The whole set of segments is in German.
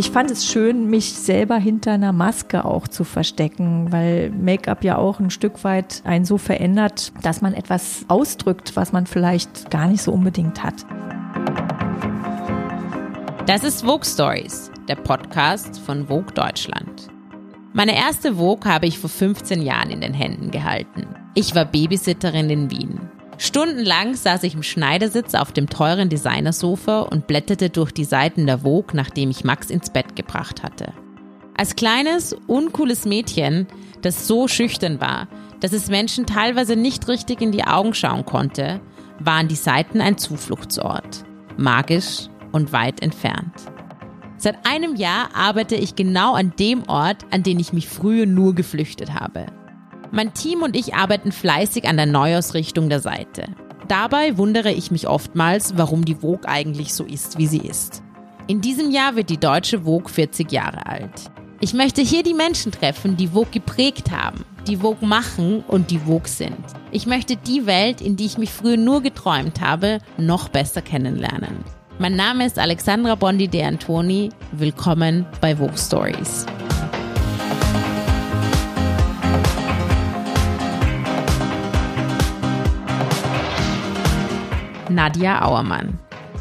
Ich fand es schön, mich selber hinter einer Maske auch zu verstecken, weil Make-up ja auch ein Stück weit einen so verändert, dass man etwas ausdrückt, was man vielleicht gar nicht so unbedingt hat. Das ist Vogue Stories, der Podcast von Vogue Deutschland. Meine erste Vogue habe ich vor 15 Jahren in den Händen gehalten. Ich war Babysitterin in Wien. Stundenlang saß ich im Schneidersitz auf dem teuren Designersofa und blätterte durch die Seiten der Vogue, nachdem ich Max ins Bett gebracht hatte. Als kleines, uncooles Mädchen, das so schüchtern war, dass es Menschen teilweise nicht richtig in die Augen schauen konnte, waren die Seiten ein Zufluchtsort. Magisch und weit entfernt. Seit einem Jahr arbeite ich genau an dem Ort, an den ich mich früher nur geflüchtet habe. Mein Team und ich arbeiten fleißig an der Neuausrichtung der Seite. Dabei wundere ich mich oftmals, warum die Vogue eigentlich so ist, wie sie ist. In diesem Jahr wird die deutsche Vogue 40 Jahre alt. Ich möchte hier die Menschen treffen, die Vogue geprägt haben, die Vogue machen und die Vogue sind. Ich möchte die Welt, in die ich mich früher nur geträumt habe, noch besser kennenlernen. Mein Name ist Alexandra Bondi de Antoni. Willkommen bei Vogue Stories. Nadja Auermann.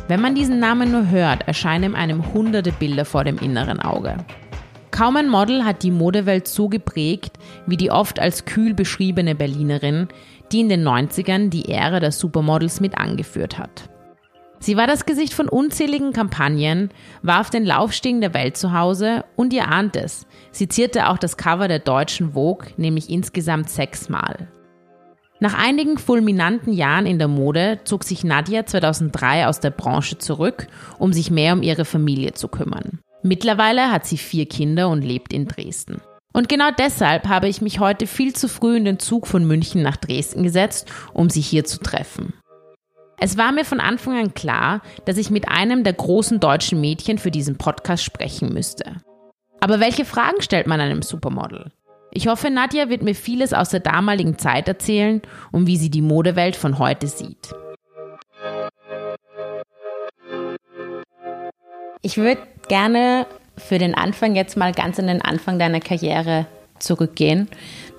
Wenn man diesen Namen nur hört, erscheinen einem hunderte Bilder vor dem inneren Auge. Kaum ein Model hat die Modewelt so geprägt wie die oft als kühl beschriebene Berlinerin, die in den 90ern die Ära der Supermodels mit angeführt hat. Sie war das Gesicht von unzähligen Kampagnen, war auf den Laufstiegen der Welt zu Hause und ihr ahnt es. Sie zierte auch das Cover der deutschen Vogue, nämlich insgesamt sechsmal. Nach einigen fulminanten Jahren in der Mode zog sich Nadia 2003 aus der Branche zurück, um sich mehr um ihre Familie zu kümmern. Mittlerweile hat sie vier Kinder und lebt in Dresden. Und genau deshalb habe ich mich heute viel zu früh in den Zug von München nach Dresden gesetzt, um sie hier zu treffen. Es war mir von Anfang an klar, dass ich mit einem der großen deutschen Mädchen für diesen Podcast sprechen müsste. Aber welche Fragen stellt man einem Supermodel? Ich hoffe, Nadja wird mir vieles aus der damaligen Zeit erzählen und wie sie die Modewelt von heute sieht. Ich würde gerne für den Anfang jetzt mal ganz an den Anfang deiner Karriere zurückgehen.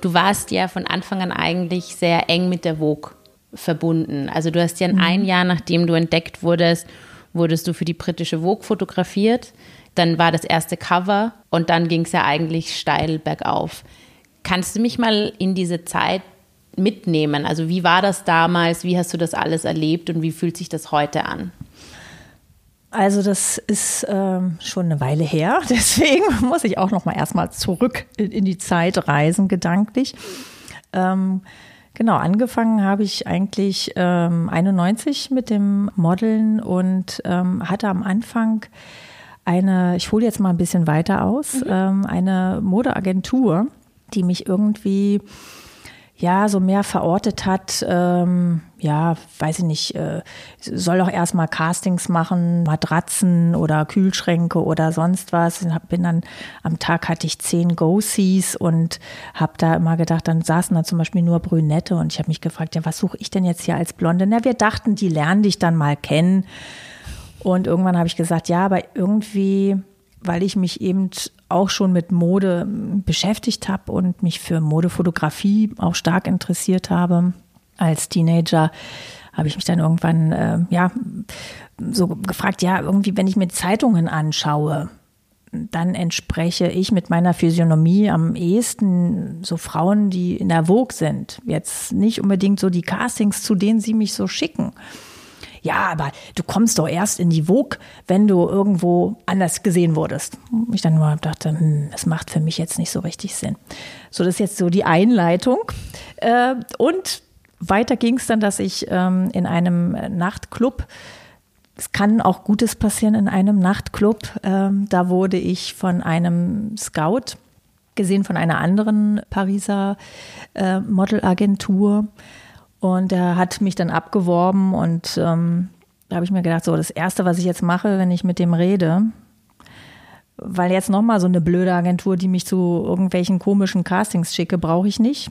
Du warst ja von Anfang an eigentlich sehr eng mit der Vogue verbunden. Also du hast ja mhm. ein Jahr, nachdem du entdeckt wurdest, wurdest du für die britische Vogue fotografiert. Dann war das erste Cover und dann ging es ja eigentlich steil bergauf. Kannst du mich mal in diese Zeit mitnehmen? Also wie war das damals? Wie hast du das alles erlebt und wie fühlt sich das heute an? Also das ist ähm, schon eine Weile her, deswegen muss ich auch noch mal erstmal zurück in, die Zeit reisen gedanklich. Ähm, genau, angefangen habe ich eigentlich ähm, 91 mit dem Modeln und ähm, hatte am Anfang eine, ich hole jetzt mal ein bisschen weiter aus, mhm. ähm, eine Modeagentur, die mich irgendwie ja so mehr verortet hat. Ähm, ja, weiß ich nicht, äh, soll auch erstmal Castings machen, Matratzen oder Kühlschränke oder sonst was. Bin dann am Tag hatte ich zehn Go-Sees und habe da immer gedacht, dann saßen da zum Beispiel nur Brünette und ich habe mich gefragt, ja, was suche ich denn jetzt hier als Blonde? Na, wir dachten, die lernen dich dann mal kennen. Und irgendwann habe ich gesagt, ja, aber irgendwie, weil ich mich eben auch schon mit Mode beschäftigt habe und mich für Modefotografie auch stark interessiert habe als Teenager, habe ich mich dann irgendwann äh, ja so gefragt, ja, irgendwie, wenn ich mir Zeitungen anschaue, dann entspreche ich mit meiner Physiognomie am ehesten so Frauen, die in der Vogue sind. Jetzt nicht unbedingt so die Castings, zu denen sie mich so schicken ja, aber du kommst doch erst in die Vogue, wenn du irgendwo anders gesehen wurdest. Ich dann nur dachte, hm, das macht für mich jetzt nicht so richtig Sinn. So, das ist jetzt so die Einleitung. Äh, und weiter ging es dann, dass ich ähm, in einem Nachtclub es kann auch Gutes passieren in einem Nachtclub. Ähm, da wurde ich von einem Scout gesehen, von einer anderen Pariser äh, Modelagentur. Und er hat mich dann abgeworben und ähm, da habe ich mir gedacht, so das Erste, was ich jetzt mache, wenn ich mit dem rede, weil jetzt nochmal so eine blöde Agentur, die mich zu irgendwelchen komischen Castings schicke, brauche ich nicht,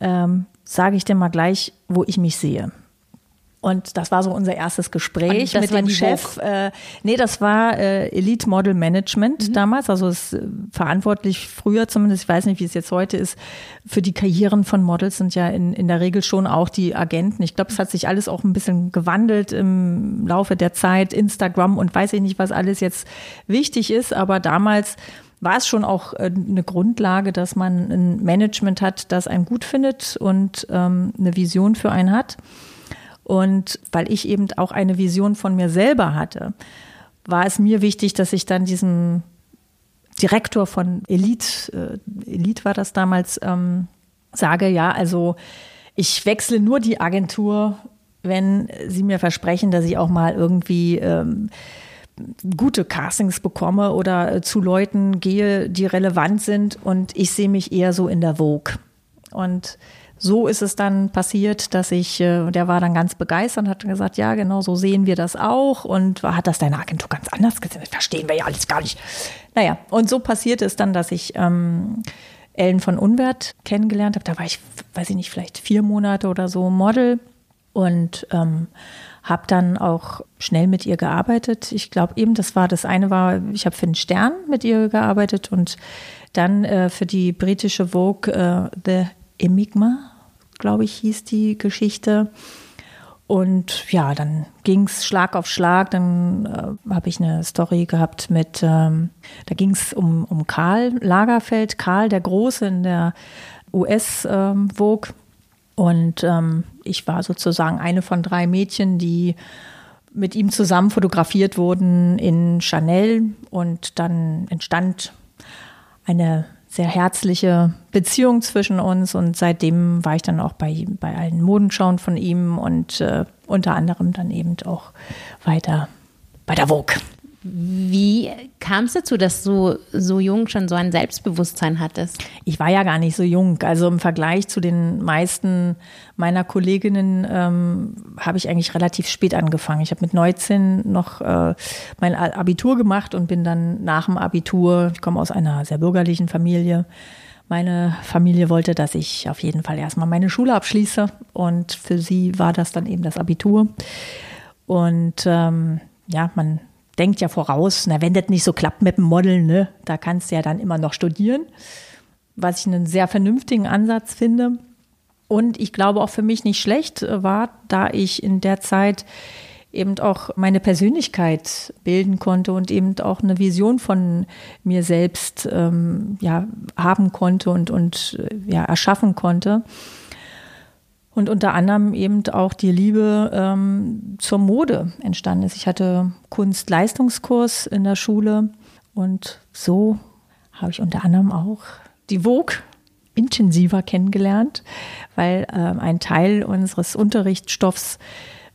ähm, sage ich dir mal gleich, wo ich mich sehe. Und das war so unser erstes Gespräch mit dem Chef. Äh, nee, das war äh, Elite Model Management mhm. damals. Also ist äh, verantwortlich früher zumindest, ich weiß nicht, wie es jetzt heute ist, für die Karrieren von Models sind ja in, in der Regel schon auch die Agenten. Ich glaube, es hat sich alles auch ein bisschen gewandelt im Laufe der Zeit. Instagram und weiß ich nicht, was alles jetzt wichtig ist. Aber damals war es schon auch äh, eine Grundlage, dass man ein Management hat, das einen gut findet und ähm, eine Vision für einen hat. Und weil ich eben auch eine Vision von mir selber hatte, war es mir wichtig, dass ich dann diesem Direktor von Elite, äh, Elite war das damals, ähm, sage, ja, also ich wechsle nur die Agentur, wenn Sie mir versprechen, dass ich auch mal irgendwie ähm, gute Castings bekomme oder äh, zu Leuten gehe, die relevant sind und ich sehe mich eher so in der Vogue. Und so ist es dann passiert, dass ich, äh, der war dann ganz begeistert und hat gesagt, ja, genau so sehen wir das auch. Und hat das deine Agentur ganz anders gesehen? Das verstehen wir ja alles gar nicht. Naja, und so passiert es dann, dass ich ähm, Ellen von Unwert kennengelernt habe. Da war ich, weiß ich nicht, vielleicht vier Monate oder so Model und ähm, habe dann auch schnell mit ihr gearbeitet. Ich glaube eben, das war das eine war, ich habe für den Stern mit ihr gearbeitet und dann äh, für die britische Vogue äh, The Enigma, glaube ich, hieß die Geschichte. Und ja, dann ging es Schlag auf Schlag. Dann äh, habe ich eine Story gehabt mit, ähm, da ging es um, um Karl Lagerfeld, Karl der Große in der US-Vogue. Ähm, und ähm, ich war sozusagen eine von drei Mädchen, die mit ihm zusammen fotografiert wurden in Chanel. Und dann entstand eine sehr herzliche Beziehung zwischen uns und seitdem war ich dann auch bei, bei allen Modenschauen von ihm und äh, unter anderem dann eben auch weiter bei der Vogue. Wie kam es dazu, dass du so jung schon so ein Selbstbewusstsein hattest? Ich war ja gar nicht so jung. Also im Vergleich zu den meisten meiner Kolleginnen ähm, habe ich eigentlich relativ spät angefangen. Ich habe mit 19 noch äh, mein Abitur gemacht und bin dann nach dem Abitur, ich komme aus einer sehr bürgerlichen Familie, meine Familie wollte, dass ich auf jeden Fall erstmal meine Schule abschließe und für sie war das dann eben das Abitur. Und ähm, ja, man denkt ja voraus, na, wenn das nicht so klappt mit dem Model, ne, da kannst du ja dann immer noch studieren. Was ich einen sehr vernünftigen Ansatz finde. Und ich glaube auch für mich nicht schlecht war, da ich in der Zeit eben auch meine Persönlichkeit bilden konnte und eben auch eine Vision von mir selbst ähm, ja, haben konnte und, und ja, erschaffen konnte. Und unter anderem eben auch die Liebe ähm, zur Mode entstanden ist. Ich hatte Kunstleistungskurs in der Schule und so habe ich unter anderem auch die Vogue intensiver kennengelernt, weil äh, ein Teil unseres Unterrichtsstoffs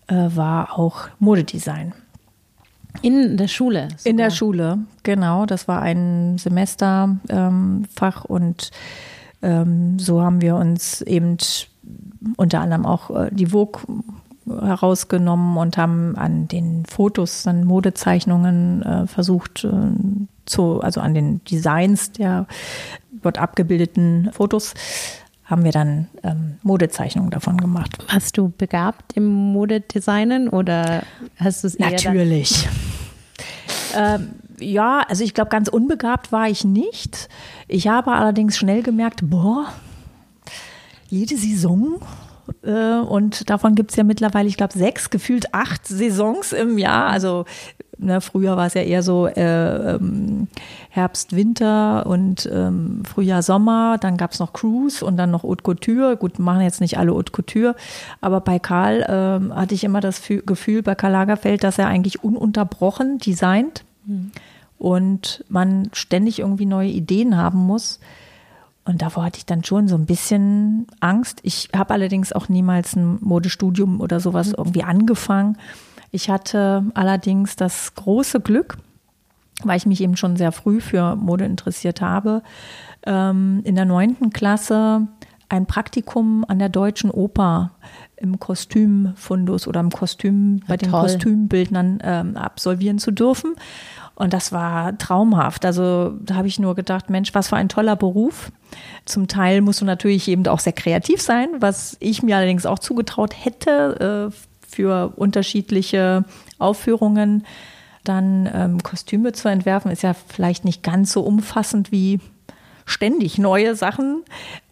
äh, war auch Modedesign. In der Schule? Sogar. In der Schule, genau. Das war ein Semesterfach ähm, und ähm, so haben wir uns eben unter anderem auch äh, die Vogue herausgenommen und haben an den Fotos dann Modezeichnungen äh, versucht äh, zu, also an den Designs der dort abgebildeten Fotos haben wir dann ähm, Modezeichnungen davon gemacht. Warst du begabt im Modedesignen oder hast du es Natürlich. ähm, ja, also ich glaube, ganz unbegabt war ich nicht. Ich habe allerdings schnell gemerkt, boah, jede Saison äh, und davon gibt es ja mittlerweile, ich glaube, sechs, gefühlt acht Saisons im Jahr. Also ne, früher war es ja eher so äh, ähm, Herbst, Winter und ähm, Frühjahr, Sommer. Dann gab es noch Cruise und dann noch Haute Couture. Gut, machen jetzt nicht alle Haute Couture, aber bei Karl ähm, hatte ich immer das Gefühl, bei Karl Lagerfeld, dass er eigentlich ununterbrochen designt mhm. und man ständig irgendwie neue Ideen haben muss. Und davor hatte ich dann schon so ein bisschen Angst. Ich habe allerdings auch niemals ein Modestudium oder sowas mhm. irgendwie angefangen. Ich hatte allerdings das große Glück, weil ich mich eben schon sehr früh für Mode interessiert habe, ähm, in der neunten Klasse ein Praktikum an der Deutschen Oper im Kostümfundus oder im Kostüm bei ja, den Kostümbildnern ähm, absolvieren zu dürfen. Und das war traumhaft. Also da habe ich nur gedacht, Mensch, was für ein toller Beruf. Zum Teil musst du natürlich eben auch sehr kreativ sein, was ich mir allerdings auch zugetraut hätte. Äh, für unterschiedliche Aufführungen. Dann ähm, Kostüme zu entwerfen, ist ja vielleicht nicht ganz so umfassend wie ständig neue Sachen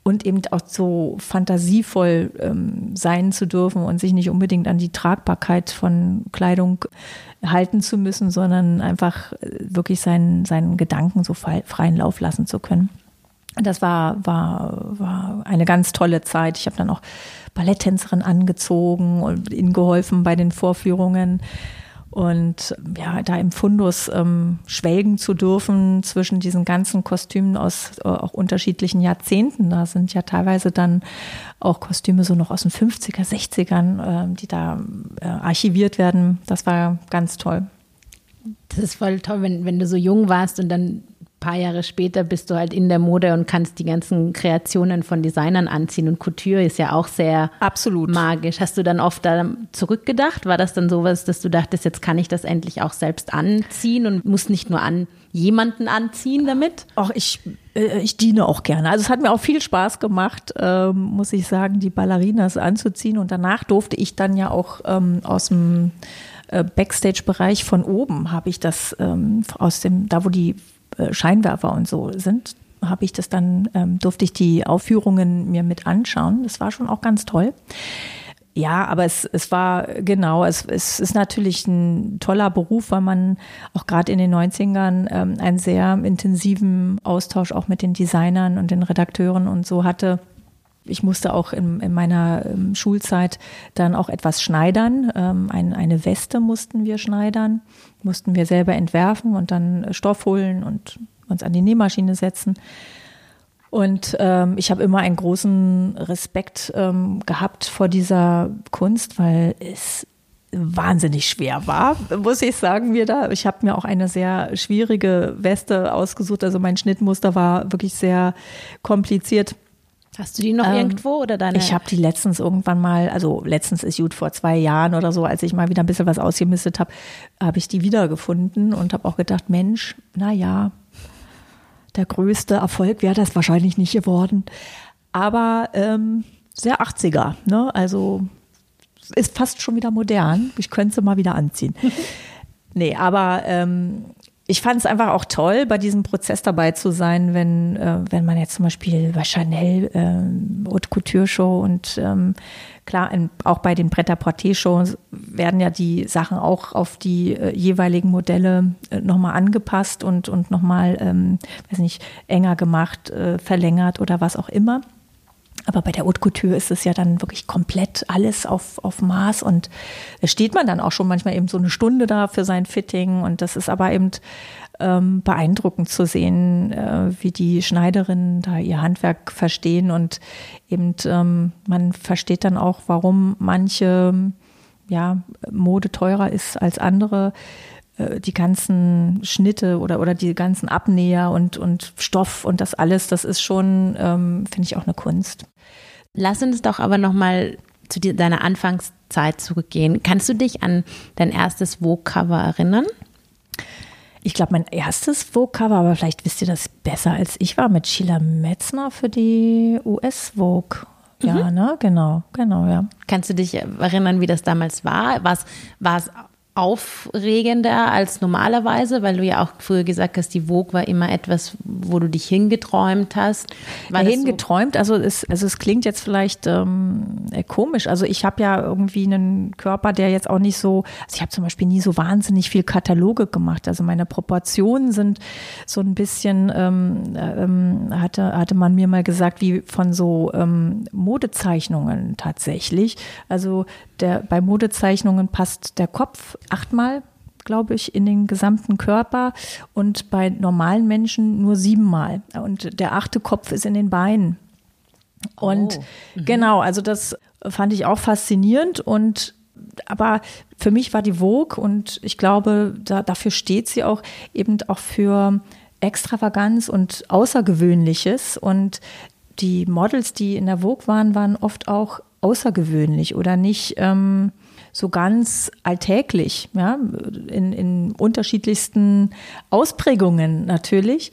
und eben auch so fantasievoll ähm, sein zu dürfen und sich nicht unbedingt an die Tragbarkeit von Kleidung halten zu müssen, sondern einfach äh, wirklich seinen, seinen Gedanken so freien Lauf lassen zu können. Das war, war, war eine ganz tolle Zeit. Ich habe dann auch Balletttänzerin angezogen und ihnen geholfen bei den Vorführungen. Und ja, da im Fundus ähm, schwelgen zu dürfen zwischen diesen ganzen Kostümen aus äh, auch unterschiedlichen Jahrzehnten. Da sind ja teilweise dann auch Kostüme so noch aus den 50er, 60ern, äh, die da äh, archiviert werden. Das war ganz toll. Das ist voll toll, wenn, wenn du so jung warst und dann paar Jahre später bist du halt in der Mode und kannst die ganzen Kreationen von Designern anziehen. Und Couture ist ja auch sehr Absolut. magisch. Hast du dann oft da zurückgedacht? War das dann sowas, dass du dachtest, jetzt kann ich das endlich auch selbst anziehen und muss nicht nur an jemanden anziehen damit? Auch ich, äh, ich diene auch gerne. Also es hat mir auch viel Spaß gemacht, ähm, muss ich sagen, die Ballerinas anzuziehen. Und danach durfte ich dann ja auch ähm, aus dem äh, Backstage-Bereich von oben habe ich das ähm, aus dem, da wo die Scheinwerfer und so sind, habe ich das dann, ähm, durfte ich die Aufführungen mir mit anschauen. Das war schon auch ganz toll. Ja, aber es, es war genau, es, es ist natürlich ein toller Beruf, weil man auch gerade in den 90ern ähm, einen sehr intensiven Austausch auch mit den Designern und den Redakteuren und so hatte. Ich musste auch in, in meiner ähm, Schulzeit dann auch etwas schneidern. Ähm, ein, eine Weste mussten wir schneidern mussten wir selber entwerfen und dann Stoff holen und uns an die Nähmaschine setzen. Und ähm, ich habe immer einen großen Respekt ähm, gehabt vor dieser Kunst, weil es wahnsinnig schwer war, muss ich sagen, mir da. Ich habe mir auch eine sehr schwierige Weste ausgesucht. Also mein Schnittmuster war wirklich sehr kompliziert. Hast du die noch ähm, irgendwo oder deine? Ich habe die letztens irgendwann mal, also letztens ist gut vor zwei Jahren oder so, als ich mal wieder ein bisschen was ausgemistet habe, habe ich die wiedergefunden und habe auch gedacht, Mensch, na ja, der größte Erfolg wäre das wahrscheinlich nicht geworden, aber ähm, sehr 80er, ne? Also ist fast schon wieder modern. Ich könnte sie mal wieder anziehen. nee, aber ähm, ich fand es einfach auch toll, bei diesem Prozess dabei zu sein, wenn, äh, wenn man jetzt zum Beispiel bei Chanel äh, Haute Couture Show und ähm, klar, in, auch bei den Pret-à-Porter-Shows werden ja die Sachen auch auf die äh, jeweiligen Modelle äh, nochmal angepasst und, und nochmal, ähm, weiß nicht, enger gemacht, äh, verlängert oder was auch immer. Aber bei der Haute Couture ist es ja dann wirklich komplett alles auf, auf Maß. Und da steht man dann auch schon manchmal eben so eine Stunde da für sein Fitting. Und das ist aber eben ähm, beeindruckend zu sehen, äh, wie die Schneiderinnen da ihr Handwerk verstehen. Und eben ähm, man versteht dann auch, warum manche ja, Mode teurer ist als andere. Äh, die ganzen Schnitte oder, oder die ganzen Abnäher und, und Stoff und das alles, das ist schon, ähm, finde ich, auch eine Kunst. Lass uns doch aber nochmal zu deiner Anfangszeit zurückgehen. Kannst du dich an dein erstes Vogue-Cover erinnern? Ich glaube, mein erstes Vogue-Cover, aber vielleicht wisst ihr das besser als ich, war mit Sheila Metzner für die US-Vogue. Ja, mhm. ne? Genau, genau, ja. Kannst du dich erinnern, wie das damals war? War es aufregender als normalerweise, weil du ja auch früher gesagt hast, die Vogue war immer etwas, wo du dich hingeträumt hast. War ja, hingeträumt, so? also es, also es klingt jetzt vielleicht ähm, äh, komisch. Also ich habe ja irgendwie einen Körper, der jetzt auch nicht so, also ich habe zum Beispiel nie so wahnsinnig viel Kataloge gemacht. Also meine Proportionen sind so ein bisschen, ähm, ähm, hatte, hatte man mir mal gesagt, wie von so ähm, Modezeichnungen tatsächlich. Also der, bei Modezeichnungen passt der Kopf achtmal, glaube ich, in den gesamten Körper und bei normalen Menschen nur siebenmal. Und der achte Kopf ist in den Beinen. Und oh. mhm. genau, also das fand ich auch faszinierend und aber für mich war die Vogue und ich glaube, da, dafür steht sie auch eben auch für Extravaganz und Außergewöhnliches und die Models, die in der Vogue waren, waren oft auch außergewöhnlich oder nicht ähm, so ganz alltäglich, ja, in, in unterschiedlichsten Ausprägungen natürlich.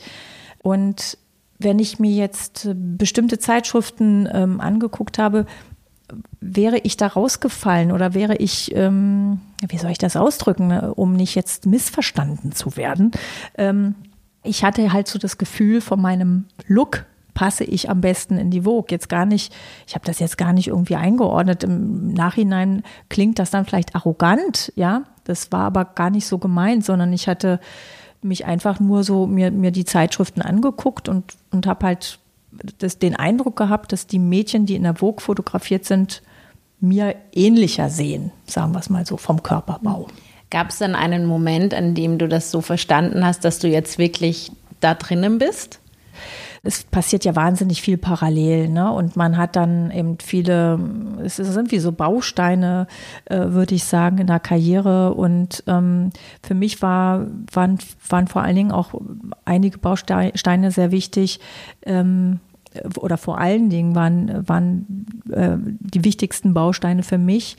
Und wenn ich mir jetzt bestimmte Zeitschriften ähm, angeguckt habe, wäre ich da rausgefallen oder wäre ich, ähm, wie soll ich das ausdrücken, ne, um nicht jetzt missverstanden zu werden? Ähm, ich hatte halt so das Gefühl von meinem Look, passe ich am besten in die Vogue. Jetzt gar nicht, ich habe das jetzt gar nicht irgendwie eingeordnet. Im Nachhinein klingt das dann vielleicht arrogant, ja. Das war aber gar nicht so gemeint, sondern ich hatte mich einfach nur so mir, mir die Zeitschriften angeguckt und, und habe halt das, den Eindruck gehabt, dass die Mädchen, die in der Vogue fotografiert sind, mir ähnlicher sehen, sagen wir es mal so, vom Körperbau. Gab es dann einen Moment, an dem du das so verstanden hast, dass du jetzt wirklich da drinnen bist? Es passiert ja wahnsinnig viel parallel, ne? Und man hat dann eben viele, es sind wie so Bausteine, äh, würde ich sagen, in der Karriere. Und ähm, für mich war, waren, waren vor allen Dingen auch einige Bausteine sehr wichtig. Ähm, oder vor allen Dingen waren, waren äh, die wichtigsten Bausteine für mich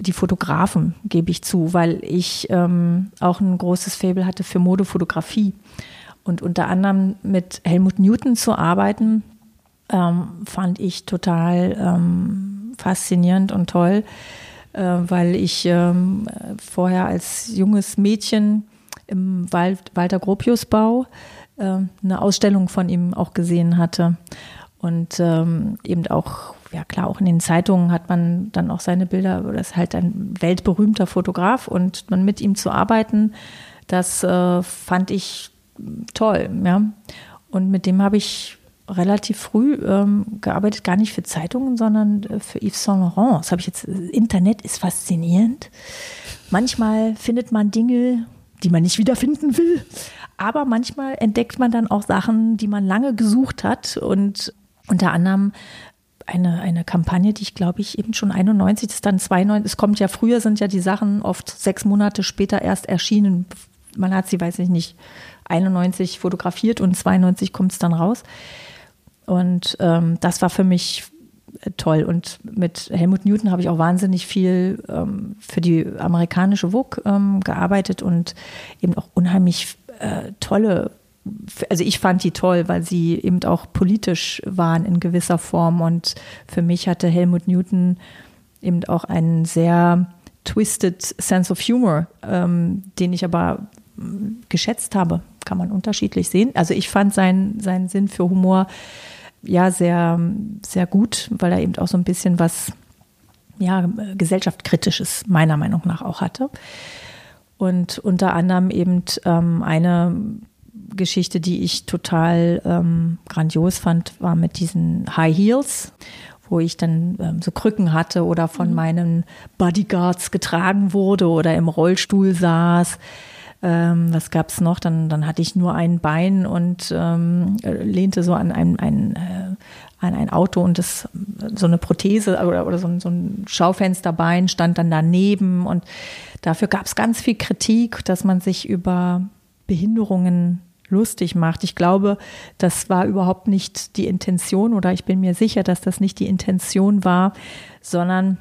die Fotografen, gebe ich zu, weil ich ähm, auch ein großes Faible hatte für Modefotografie. Und unter anderem mit Helmut Newton zu arbeiten, ähm, fand ich total ähm, faszinierend und toll, äh, weil ich ähm, vorher als junges Mädchen im Wald, Walter Gropiusbau äh, eine Ausstellung von ihm auch gesehen hatte. Und ähm, eben auch, ja klar, auch in den Zeitungen hat man dann auch seine Bilder, das ist halt ein weltberühmter Fotograf und dann mit ihm zu arbeiten, das äh, fand ich toll, ja. Und mit dem habe ich relativ früh ähm, gearbeitet, gar nicht für Zeitungen, sondern äh, für Yves Saint Laurent. Das habe ich jetzt. Internet ist faszinierend. Manchmal findet man Dinge, die man nicht wiederfinden will. Aber manchmal entdeckt man dann auch Sachen, die man lange gesucht hat. Und unter anderem eine, eine Kampagne, die ich glaube ich eben schon 91, das ist dann 92, es kommt ja früher, sind ja die Sachen oft sechs Monate später erst erschienen. Man hat sie, weiß ich nicht, 91 fotografiert und 92 kommt es dann raus. Und ähm, das war für mich äh, toll. Und mit Helmut Newton habe ich auch wahnsinnig viel ähm, für die amerikanische Vogue ähm, gearbeitet und eben auch unheimlich äh, tolle, also ich fand die toll, weil sie eben auch politisch waren in gewisser Form. Und für mich hatte Helmut Newton eben auch einen sehr twisted Sense of Humor, ähm, den ich aber geschätzt habe kann man unterschiedlich sehen. Also ich fand seinen, seinen Sinn für Humor ja sehr, sehr gut, weil er eben auch so ein bisschen was ja, gesellschaftskritisches meiner Meinung nach auch hatte. Und unter anderem eben ähm, eine Geschichte, die ich total ähm, grandios fand, war mit diesen High Heels, wo ich dann ähm, so Krücken hatte oder von mhm. meinen Bodyguards getragen wurde oder im Rollstuhl saß. Ähm, was gab es noch? Dann, dann hatte ich nur ein Bein und ähm, lehnte so an ein, ein, äh, an ein Auto und das so eine Prothese oder, oder so, ein, so ein Schaufensterbein stand dann daneben. Und dafür gab es ganz viel Kritik, dass man sich über Behinderungen lustig macht. Ich glaube, das war überhaupt nicht die Intention oder ich bin mir sicher, dass das nicht die Intention war, sondern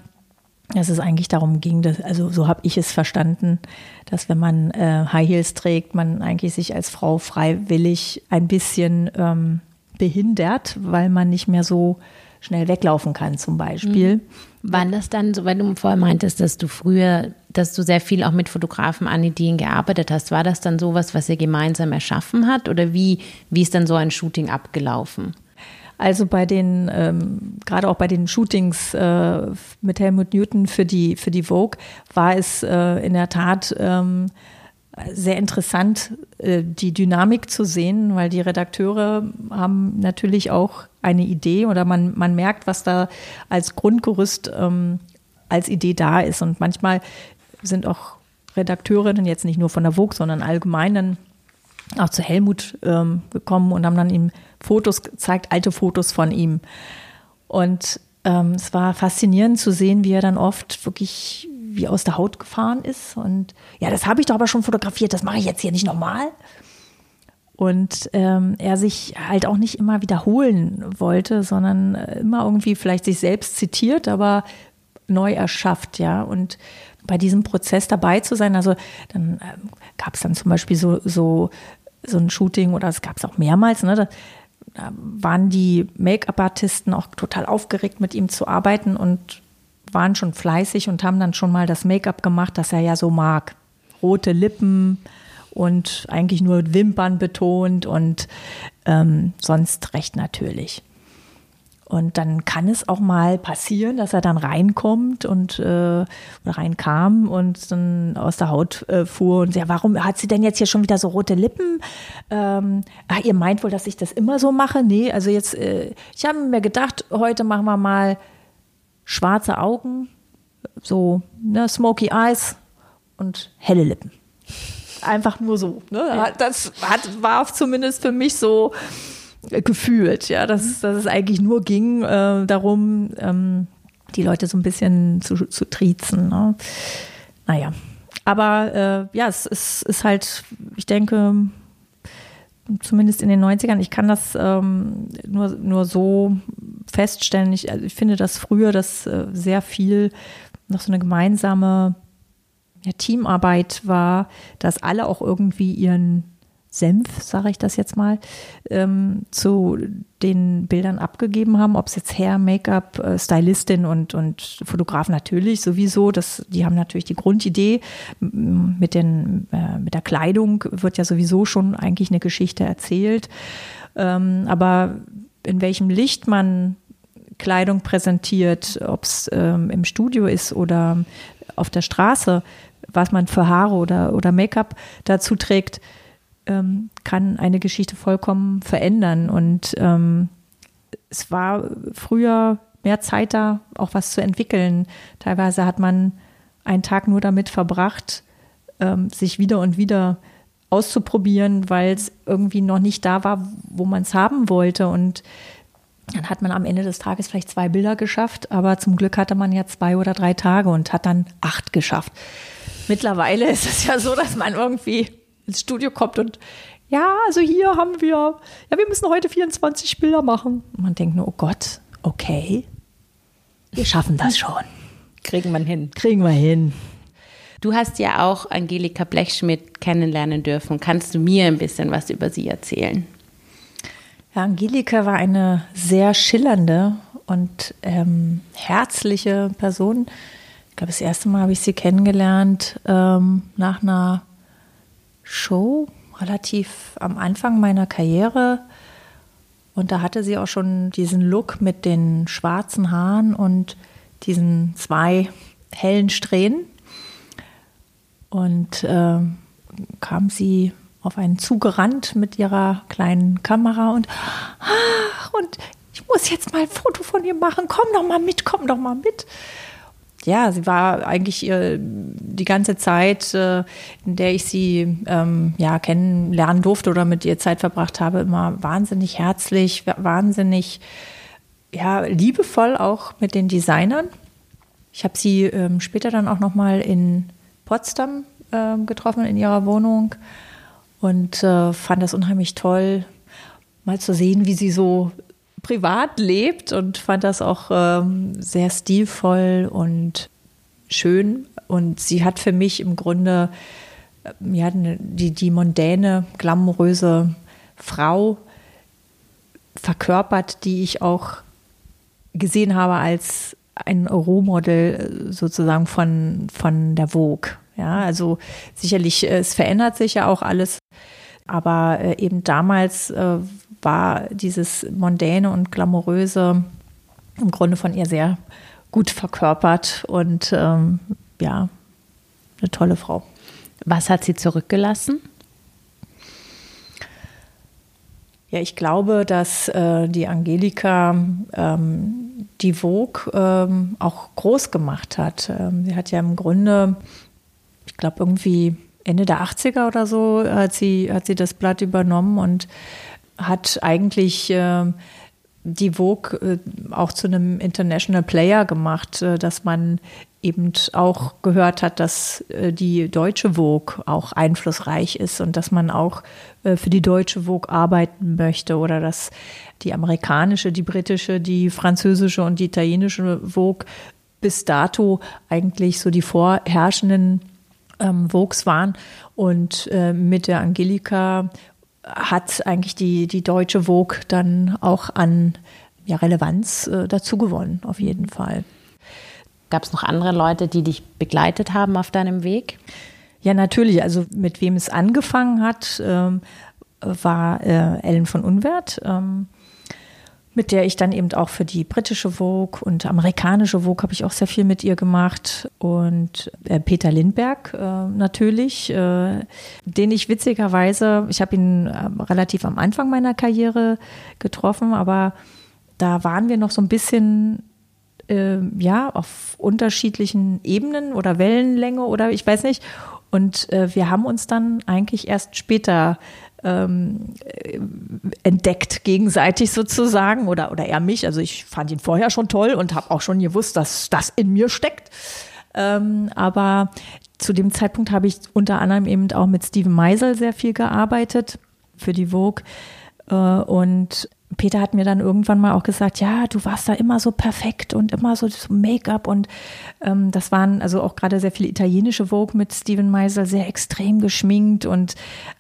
dass es eigentlich darum ging, dass, also so habe ich es verstanden, dass wenn man äh, High Heels trägt, man eigentlich sich als Frau freiwillig ein bisschen ähm, behindert, weil man nicht mehr so schnell weglaufen kann, zum Beispiel. Mhm. Waren das dann, so weil du vorher meintest, dass du früher, dass du sehr viel auch mit Fotografen an Ideen gearbeitet hast, war das dann sowas, was ihr gemeinsam erschaffen hat oder wie, wie ist dann so ein Shooting abgelaufen? Also bei den, ähm, gerade auch bei den Shootings äh, mit Helmut Newton für die, für die Vogue, war es äh, in der Tat ähm, sehr interessant, äh, die Dynamik zu sehen, weil die Redakteure haben natürlich auch eine Idee oder man, man merkt, was da als Grundgerüst ähm, als Idee da ist. Und manchmal sind auch Redakteurinnen jetzt nicht nur von der Vogue, sondern allgemeinen auch zu Helmut ähm, gekommen und haben dann ihm Fotos gezeigt, alte Fotos von ihm. Und ähm, es war faszinierend zu sehen, wie er dann oft wirklich wie aus der Haut gefahren ist. Und ja, das habe ich doch aber schon fotografiert, das mache ich jetzt hier nicht nochmal. Und ähm, er sich halt auch nicht immer wiederholen wollte, sondern immer irgendwie vielleicht sich selbst zitiert, aber neu erschafft, ja. Und bei diesem Prozess dabei zu sein, also dann ähm, gab es dann zum Beispiel so, so, so ein Shooting oder es gab es auch mehrmals, ne? Da waren die Make-up-Artisten auch total aufgeregt, mit ihm zu arbeiten und waren schon fleißig und haben dann schon mal das Make-up gemacht, das er ja so mag. Rote Lippen und eigentlich nur Wimpern betont und ähm, sonst recht natürlich. Und dann kann es auch mal passieren, dass er dann reinkommt und äh, reinkam und dann aus der Haut äh, fuhr und ja, warum hat sie denn jetzt hier schon wieder so rote Lippen? Ähm, ach, ihr meint wohl, dass ich das immer so mache? Nee, also jetzt, äh, ich habe mir gedacht, heute machen wir mal schwarze Augen, so ne, smoky eyes und helle Lippen. Einfach nur so. Ne? Das hat, war zumindest für mich so gefühlt, ja, dass, dass es eigentlich nur ging äh, darum, ähm, die Leute so ein bisschen zu, zu triezen. Ne? Naja, aber äh, ja, es, es ist halt, ich denke, zumindest in den 90ern, ich kann das ähm, nur, nur so feststellen. Ich, also ich finde, dass früher das äh, sehr viel noch so eine gemeinsame ja, Teamarbeit war, dass alle auch irgendwie ihren Senf, sage ich das jetzt mal, ähm, zu den Bildern abgegeben haben, ob es jetzt Hair, Make-up, äh, Stylistin und, und Fotograf natürlich sowieso, das, die haben natürlich die Grundidee. Mit, den, äh, mit der Kleidung wird ja sowieso schon eigentlich eine Geschichte erzählt. Ähm, aber in welchem Licht man Kleidung präsentiert, ob es ähm, im Studio ist oder auf der Straße, was man für Haare oder, oder Make-up dazu trägt, ähm, kann eine Geschichte vollkommen verändern. Und ähm, es war früher mehr Zeit da, auch was zu entwickeln. Teilweise hat man einen Tag nur damit verbracht, ähm, sich wieder und wieder auszuprobieren, weil es irgendwie noch nicht da war, wo man es haben wollte. Und dann hat man am Ende des Tages vielleicht zwei Bilder geschafft, aber zum Glück hatte man ja zwei oder drei Tage und hat dann acht geschafft. Mittlerweile ist es ja so, dass man irgendwie ins Studio kommt und ja, also hier haben wir, ja, wir müssen heute 24 Bilder machen. Und man denkt nur, oh Gott, okay, wir schaffen das schon. Kriegen wir hin. Kriegen wir hin. Du hast ja auch Angelika Blechschmidt kennenlernen dürfen. Kannst du mir ein bisschen was über sie erzählen? Ja, Angelika war eine sehr schillernde und ähm, herzliche Person. Ich glaube, das erste Mal habe ich sie kennengelernt ähm, nach einer Show, relativ am Anfang meiner Karriere. Und da hatte sie auch schon diesen Look mit den schwarzen Haaren und diesen zwei hellen Strähnen. Und äh, kam sie auf einen zugerannt mit ihrer kleinen Kamera und, ach, und ich muss jetzt mal ein Foto von ihr machen. Komm doch mal mit, komm doch mal mit ja, sie war eigentlich äh, die ganze Zeit, äh, in der ich sie ähm, ja, kennenlernen durfte oder mit ihr Zeit verbracht habe, immer wahnsinnig herzlich, wahnsinnig ja, liebevoll auch mit den Designern. Ich habe sie ähm, später dann auch nochmal in Potsdam äh, getroffen, in ihrer Wohnung und äh, fand das unheimlich toll, mal zu sehen, wie sie so privat lebt und fand das auch ähm, sehr stilvoll und schön. Und sie hat für mich im Grunde äh, ja, die, die mondäne, glamouröse Frau verkörpert, die ich auch gesehen habe als ein Rohmodel äh, sozusagen von, von der Vogue. Ja, also sicherlich, äh, es verändert sich ja auch alles, aber eben damals war dieses Mondäne und Glamouröse im Grunde von ihr sehr gut verkörpert und ähm, ja, eine tolle Frau. Was hat sie zurückgelassen? Ja, ich glaube, dass äh, die Angelika ähm, die Vogue ähm, auch groß gemacht hat. Ähm, sie hat ja im Grunde, ich glaube, irgendwie Ende der 80er oder so hat sie, hat sie das Blatt übernommen und hat eigentlich äh, die Vogue äh, auch zu einem International Player gemacht, äh, dass man eben auch gehört hat, dass äh, die deutsche Vogue auch einflussreich ist und dass man auch für die deutsche Vogue arbeiten möchte oder dass die amerikanische, die britische, die französische und die italienische Vogue bis dato eigentlich so die vorherrschenden ähm, Vogues waren. Und äh, mit der Angelika hat eigentlich die, die deutsche Vogue dann auch an ja, Relevanz äh, dazu gewonnen, auf jeden Fall. Gab es noch andere Leute, die dich begleitet haben auf deinem Weg? Ja, natürlich. Also mit wem es angefangen hat, ähm, war äh, Ellen von Unwert. Ähm, mit der ich dann eben auch für die britische Vogue und amerikanische Vogue habe ich auch sehr viel mit ihr gemacht. Und äh, Peter Lindberg äh, natürlich, äh, den ich witzigerweise, ich habe ihn äh, relativ am Anfang meiner Karriere getroffen, aber da waren wir noch so ein bisschen äh, ja auf unterschiedlichen Ebenen oder Wellenlänge oder ich weiß nicht. Und äh, wir haben uns dann eigentlich erst später ähm, entdeckt gegenseitig sozusagen oder, oder er mich. Also ich fand ihn vorher schon toll und habe auch schon gewusst, dass das in mir steckt. Ähm, aber zu dem Zeitpunkt habe ich unter anderem eben auch mit Steven Meisel sehr viel gearbeitet für die Vogue. Äh, und Peter hat mir dann irgendwann mal auch gesagt, ja, du warst da immer so perfekt und immer so, so Make-up und ähm, das waren also auch gerade sehr viele italienische Vogue mit Steven Meisel, sehr extrem geschminkt und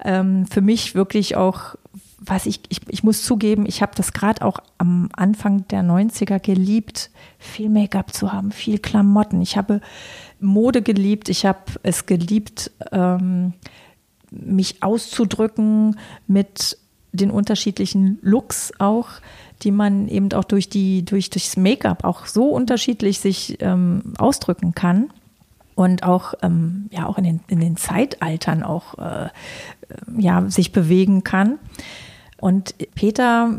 ähm, für mich wirklich auch, was ich, ich, ich muss zugeben, ich habe das gerade auch am Anfang der 90er geliebt, viel Make-up zu haben, viel Klamotten. Ich habe Mode geliebt, ich habe es geliebt, ähm, mich auszudrücken mit den unterschiedlichen Looks auch, die man eben auch durch die, durch, durchs Make-up auch so unterschiedlich sich ähm, ausdrücken kann. Und auch, ähm, ja, auch in den, in den Zeitaltern auch, äh, ja, sich bewegen kann. Und Peter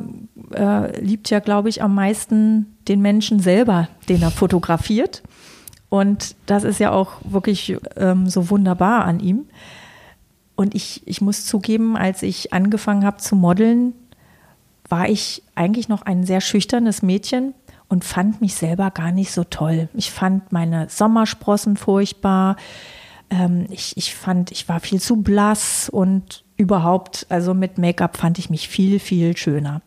äh, liebt ja, glaube ich, am meisten den Menschen selber, den er fotografiert. Und das ist ja auch wirklich ähm, so wunderbar an ihm. Und ich, ich muss zugeben, als ich angefangen habe zu modeln, war ich eigentlich noch ein sehr schüchternes Mädchen und fand mich selber gar nicht so toll. Ich fand meine Sommersprossen furchtbar. Ähm, ich, ich fand, ich war viel zu blass und überhaupt, also mit Make-up fand ich mich viel, viel schöner.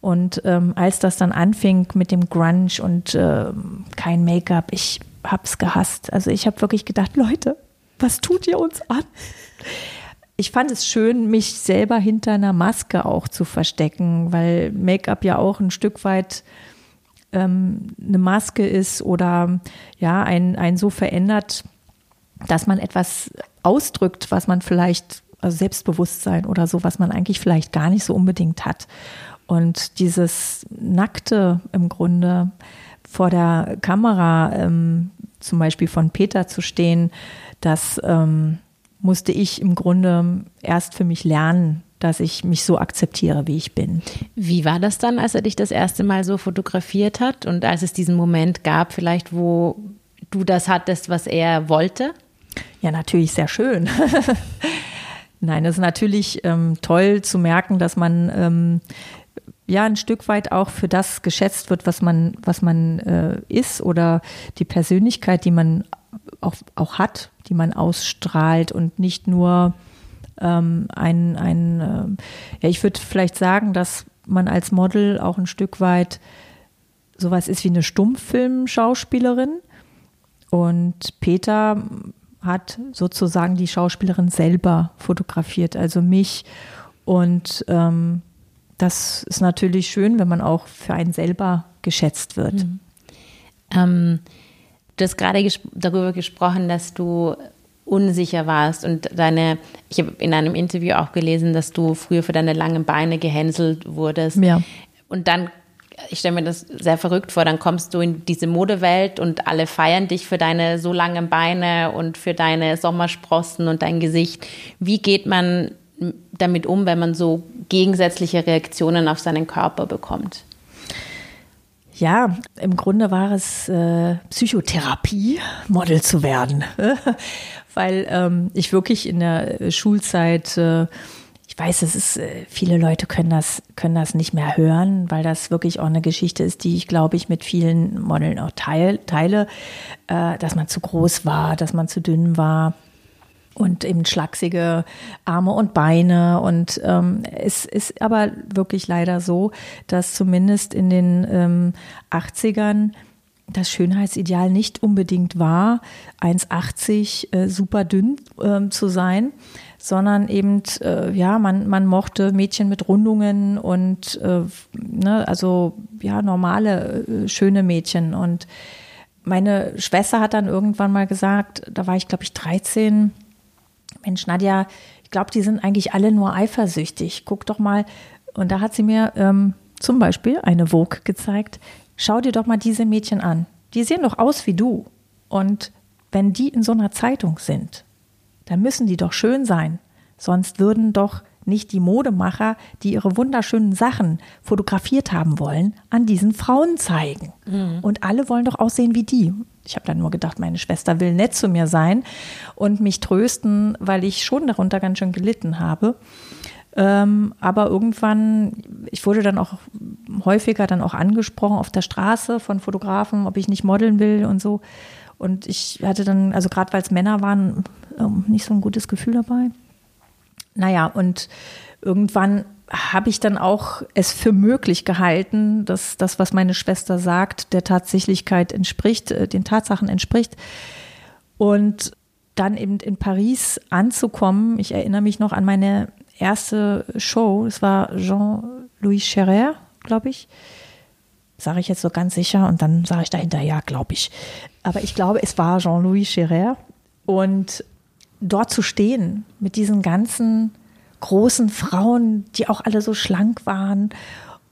Und ähm, als das dann anfing mit dem Grunge und äh, kein Make-up, ich hab's gehasst. Also ich habe wirklich gedacht, Leute, was tut ihr uns an? Ich fand es schön, mich selber hinter einer Maske auch zu verstecken, weil Make-up ja auch ein Stück weit ähm, eine Maske ist oder ja, ein, ein so verändert, dass man etwas ausdrückt, was man vielleicht, also Selbstbewusstsein oder so, was man eigentlich vielleicht gar nicht so unbedingt hat. Und dieses Nackte im Grunde vor der Kamera, ähm, zum Beispiel von Peter zu stehen, das ähm, musste ich im Grunde erst für mich lernen, dass ich mich so akzeptiere, wie ich bin. Wie war das dann, als er dich das erste Mal so fotografiert hat und als es diesen Moment gab, vielleicht, wo du das hattest, was er wollte? Ja, natürlich sehr schön. Nein, es ist natürlich ähm, toll zu merken, dass man ähm, ja ein Stück weit auch für das geschätzt wird, was man, was man äh, ist oder die Persönlichkeit, die man auch, auch hat, die man ausstrahlt und nicht nur ähm, ein, ein äh, ja, ich würde vielleicht sagen, dass man als Model auch ein Stück weit sowas ist wie eine Stummfilmschauspielerin. Und Peter hat sozusagen die Schauspielerin selber fotografiert, also mich. Und ähm, das ist natürlich schön, wenn man auch für einen selber geschätzt wird. Mhm. Ähm, Du hast gerade ges darüber gesprochen, dass du unsicher warst und deine, ich habe in einem Interview auch gelesen, dass du früher für deine langen Beine gehänselt wurdest. Ja. Und dann, ich stelle mir das sehr verrückt vor, dann kommst du in diese Modewelt und alle feiern dich für deine so langen Beine und für deine Sommersprossen und dein Gesicht. Wie geht man damit um, wenn man so gegensätzliche Reaktionen auf seinen Körper bekommt? Ja, im Grunde war es äh, Psychotherapie, Model zu werden, weil ähm, ich wirklich in der Schulzeit äh, ich weiß, es ist, äh, viele Leute können das, können das nicht mehr hören, weil das wirklich auch eine Geschichte ist, die ich, glaube ich, mit vielen Modeln auch teil, teile, äh, dass man zu groß war, dass man zu dünn war und eben schlachsige Arme und Beine. Und ähm, es ist aber wirklich leider so, dass zumindest in den ähm, 80ern das Schönheitsideal nicht unbedingt war, 1,80 äh, super dünn äh, zu sein, sondern eben, äh, ja, man, man mochte Mädchen mit Rundungen und, äh, ne, also, ja, normale, äh, schöne Mädchen. Und meine Schwester hat dann irgendwann mal gesagt, da war ich, glaube ich, 13, Mensch, Nadja, ich glaube, die sind eigentlich alle nur eifersüchtig. Guck doch mal. Und da hat sie mir ähm, zum Beispiel eine Vogue gezeigt. Schau dir doch mal diese Mädchen an. Die sehen doch aus wie du. Und wenn die in so einer Zeitung sind, dann müssen die doch schön sein. Sonst würden doch nicht die Modemacher, die ihre wunderschönen Sachen fotografiert haben wollen, an diesen Frauen zeigen. Mhm. Und alle wollen doch aussehen wie die. Ich habe dann nur gedacht, meine Schwester will nett zu mir sein und mich trösten, weil ich schon darunter ganz schön gelitten habe. Ähm, aber irgendwann, ich wurde dann auch häufiger dann auch angesprochen auf der Straße von Fotografen, ob ich nicht modeln will und so. Und ich hatte dann, also gerade weil es Männer waren, ähm, nicht so ein gutes Gefühl dabei. Naja, und irgendwann habe ich dann auch es für möglich gehalten, dass das, was meine Schwester sagt, der Tatsächlichkeit entspricht, äh, den Tatsachen entspricht. Und dann eben in Paris anzukommen, ich erinnere mich noch an meine erste Show, es war Jean-Louis Scherer, glaube ich. Sage ich jetzt so ganz sicher und dann sage ich dahinter, ja, glaube ich. Aber ich glaube, es war Jean-Louis Scherer. Und dort zu stehen mit diesen ganzen großen Frauen, die auch alle so schlank waren.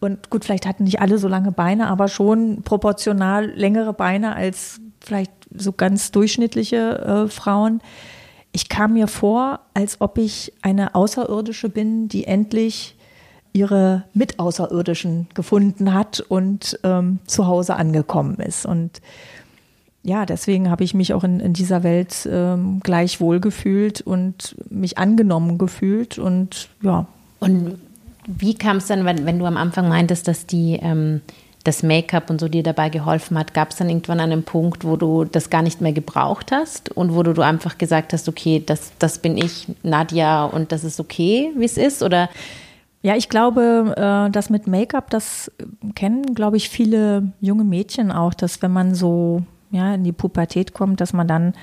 Und gut, vielleicht hatten nicht alle so lange Beine, aber schon proportional längere Beine als vielleicht so ganz durchschnittliche äh, Frauen ich kam mir vor, als ob ich eine Außerirdische bin, die endlich ihre Mitaußerirdischen gefunden hat und ähm, zu Hause angekommen ist. Und ja, deswegen habe ich mich auch in, in dieser Welt ähm, gleich wohl gefühlt und mich angenommen gefühlt und ja. Und wie kam es dann, wenn, wenn du am Anfang meintest, dass die ähm, das Make-up und so dir dabei geholfen hat, gab es dann irgendwann einen Punkt, wo du das gar nicht mehr gebraucht hast und wo du einfach gesagt hast, okay, das, das bin ich, Nadja, und das ist okay, wie es ist? Oder ja, ich glaube, äh, das mit Make-up, das kennen, glaube ich, viele junge Mädchen auch, dass wenn man so ja, in die Pubertät kommt, dass man dann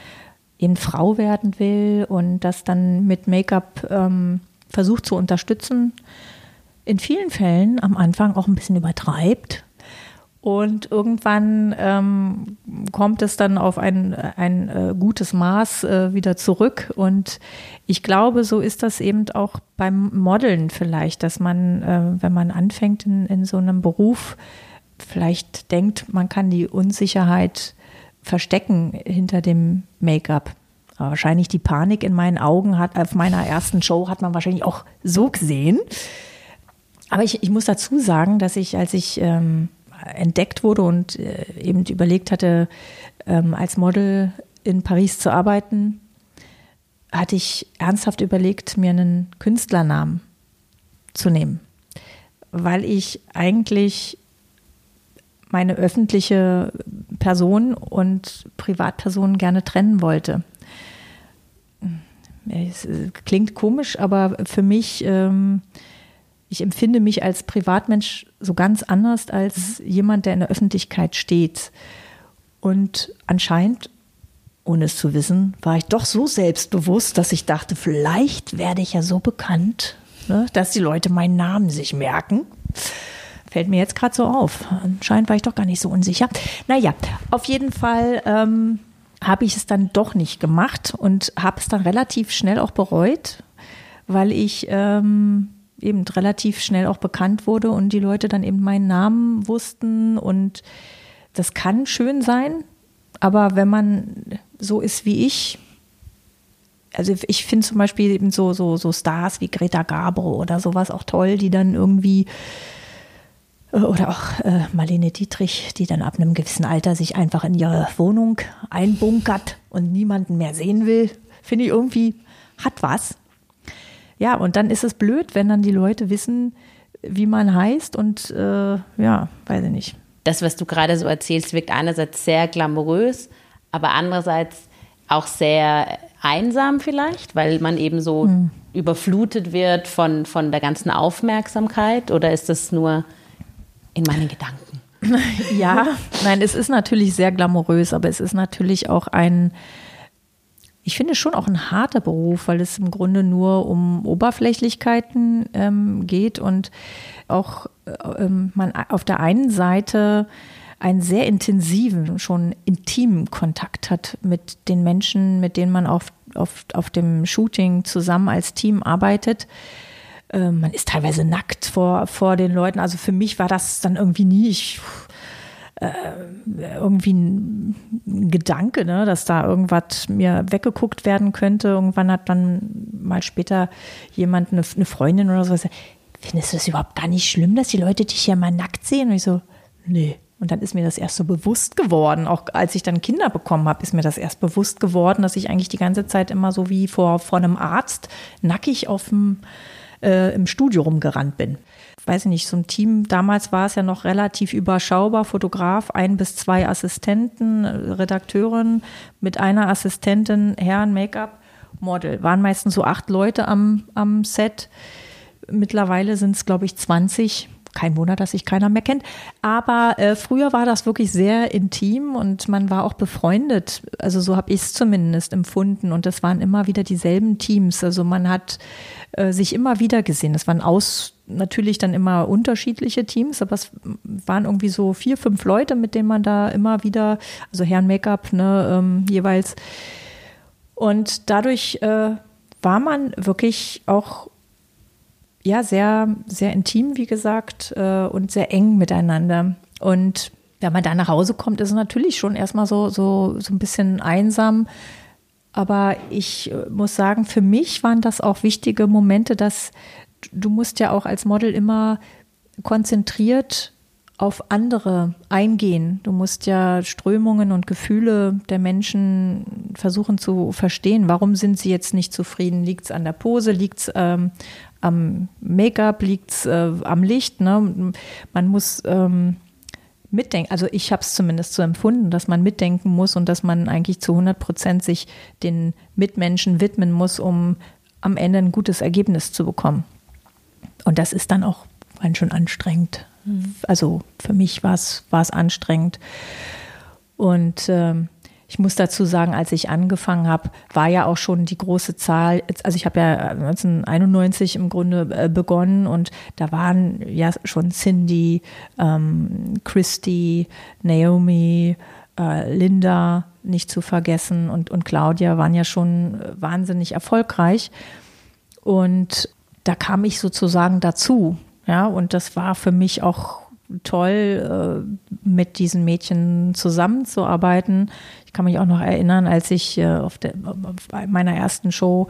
eben Frau werden will und das dann mit Make-up ähm, versucht zu unterstützen. In vielen Fällen am Anfang auch ein bisschen übertreibt, und irgendwann ähm, kommt es dann auf ein, ein äh, gutes Maß äh, wieder zurück. Und ich glaube, so ist das eben auch beim Modeln vielleicht, dass man, äh, wenn man anfängt in, in so einem Beruf, vielleicht denkt, man kann die Unsicherheit verstecken hinter dem Make-up. wahrscheinlich die Panik in meinen Augen hat, auf meiner ersten Show hat man wahrscheinlich auch so gesehen. Aber ich, ich muss dazu sagen, dass ich, als ich ähm, entdeckt wurde und äh, eben überlegt hatte, ähm, als Model in Paris zu arbeiten, hatte ich ernsthaft überlegt, mir einen Künstlernamen zu nehmen, weil ich eigentlich meine öffentliche Person und Privatperson gerne trennen wollte. Es klingt komisch, aber für mich ähm, ich empfinde mich als Privatmensch so ganz anders als mhm. jemand, der in der Öffentlichkeit steht. Und anscheinend, ohne es zu wissen, war ich doch so selbstbewusst, dass ich dachte, vielleicht werde ich ja so bekannt, ne, dass die Leute meinen Namen sich merken. Fällt mir jetzt gerade so auf. Anscheinend war ich doch gar nicht so unsicher. Naja, auf jeden Fall ähm, habe ich es dann doch nicht gemacht und habe es dann relativ schnell auch bereut, weil ich ähm, eben relativ schnell auch bekannt wurde und die Leute dann eben meinen Namen wussten und das kann schön sein, aber wenn man so ist wie ich, also ich finde zum Beispiel eben so, so, so Stars wie Greta Garbo oder sowas auch toll, die dann irgendwie oder auch äh, Marlene Dietrich, die dann ab einem gewissen Alter sich einfach in ihre Wohnung einbunkert und niemanden mehr sehen will, finde ich irgendwie hat was. Ja, und dann ist es blöd, wenn dann die Leute wissen, wie man heißt und äh, ja, weiß ich nicht. Das, was du gerade so erzählst, wirkt einerseits sehr glamourös, aber andererseits auch sehr einsam vielleicht, weil man eben so hm. überflutet wird von, von der ganzen Aufmerksamkeit oder ist das nur in meinen Gedanken? ja, nein, es ist natürlich sehr glamourös, aber es ist natürlich auch ein, ich finde schon auch ein harter Beruf, weil es im Grunde nur um Oberflächlichkeiten ähm, geht und auch äh, ähm, man auf der einen Seite einen sehr intensiven, schon intimen Kontakt hat mit den Menschen, mit denen man auf, auf, auf dem Shooting zusammen als Team arbeitet. Äh, man ist teilweise nackt vor, vor den Leuten. Also für mich war das dann irgendwie nie, ich, äh, irgendwie ein, Gedanke, ne, dass da irgendwas mir weggeguckt werden könnte. Irgendwann hat dann mal später jemand, eine, eine Freundin oder so, gesagt, findest du das überhaupt gar nicht schlimm, dass die Leute dich hier mal nackt sehen? Und ich so, nee. Und dann ist mir das erst so bewusst geworden, auch als ich dann Kinder bekommen habe, ist mir das erst bewusst geworden, dass ich eigentlich die ganze Zeit immer so wie vor, vor einem Arzt nackig auf dem, äh, im Studio rumgerannt bin. Weiß ich nicht, so ein Team, damals war es ja noch relativ überschaubar, Fotograf, ein bis zwei Assistenten, Redakteurin mit einer Assistentin, Herren, Make-up, Model. Waren meistens so acht Leute am, am Set. Mittlerweile sind es, glaube ich, 20 kein Wunder, dass sich keiner mehr kennt. Aber äh, früher war das wirklich sehr intim und man war auch befreundet. Also so habe ich es zumindest empfunden. Und das waren immer wieder dieselben Teams. Also man hat äh, sich immer wieder gesehen. Es waren aus natürlich dann immer unterschiedliche Teams, aber es waren irgendwie so vier, fünf Leute, mit denen man da immer wieder, also Herren Make-up, ne, ähm, jeweils. Und dadurch äh, war man wirklich auch ja, sehr, sehr intim, wie gesagt, äh, und sehr eng miteinander. Und wenn man da nach Hause kommt, ist es natürlich schon erstmal so, so, so ein bisschen einsam. Aber ich äh, muss sagen, für mich waren das auch wichtige Momente, dass du musst ja auch als Model immer konzentriert auf andere eingehen. Du musst ja Strömungen und Gefühle der Menschen versuchen zu verstehen. Warum sind sie jetzt nicht zufrieden? Liegt es an der Pose? Liegt es ähm, am Make-up, liegt es äh, am Licht. Ne? Man muss ähm, mitdenken. Also ich habe es zumindest so empfunden, dass man mitdenken muss und dass man eigentlich zu 100 Prozent sich den Mitmenschen widmen muss, um am Ende ein gutes Ergebnis zu bekommen. Und das ist dann auch ganz schön anstrengend. Mhm. Also für mich war es anstrengend. Und ähm, ich muss dazu sagen, als ich angefangen habe, war ja auch schon die große Zahl, also ich habe ja 1991 im Grunde äh, begonnen und da waren ja schon Cindy, ähm, Christy, Naomi, äh, Linda nicht zu vergessen und, und Claudia waren ja schon wahnsinnig erfolgreich. Und da kam ich sozusagen dazu. Ja, und das war für mich auch toll, äh, mit diesen Mädchen zusammenzuarbeiten. Ich kann mich auch noch erinnern, als ich äh, auf, der, auf meiner ersten Show,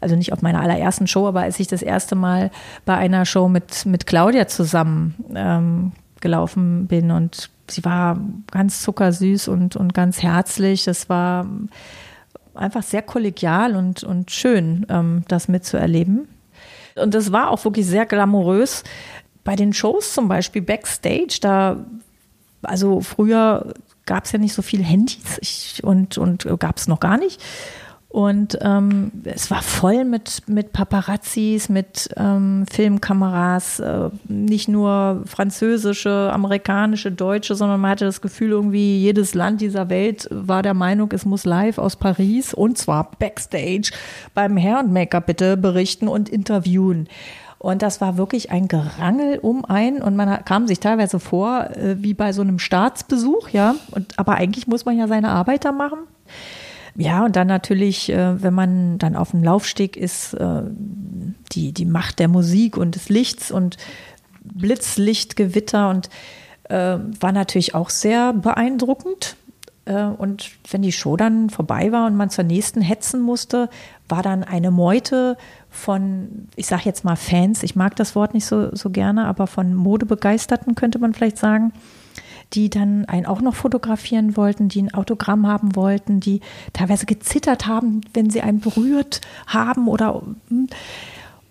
also nicht auf meiner allerersten Show, aber als ich das erste Mal bei einer Show mit, mit Claudia zusammen ähm, gelaufen bin und sie war ganz zuckersüß und, und ganz herzlich. Das war einfach sehr kollegial und, und schön, ähm, das mitzuerleben. Und das war auch wirklich sehr glamourös bei den Shows zum Beispiel backstage, da, also früher gab es ja nicht so viel Handys ich, und, und gab es noch gar nicht. Und ähm, es war voll mit, mit Paparazzis, mit ähm, Filmkameras, äh, nicht nur französische, amerikanische, deutsche, sondern man hatte das Gefühl, irgendwie jedes Land dieser Welt war der Meinung, es muss live aus Paris und zwar backstage beim Hair und Make-up bitte berichten und interviewen. Und das war wirklich ein Gerangel um ein und man kam sich teilweise vor äh, wie bei so einem Staatsbesuch, ja. Und, aber eigentlich muss man ja seine Arbeit da machen. Ja, und dann natürlich, äh, wenn man dann auf dem Laufsteg ist, äh, die, die Macht der Musik und des Lichts und Blitzlichtgewitter und äh, war natürlich auch sehr beeindruckend. Äh, und wenn die Show dann vorbei war und man zur nächsten hetzen musste, war dann eine Meute von, ich sage jetzt mal Fans, ich mag das Wort nicht so, so gerne, aber von Modebegeisterten könnte man vielleicht sagen, die dann einen auch noch fotografieren wollten, die ein Autogramm haben wollten, die teilweise gezittert haben, wenn sie einen berührt haben oder hm.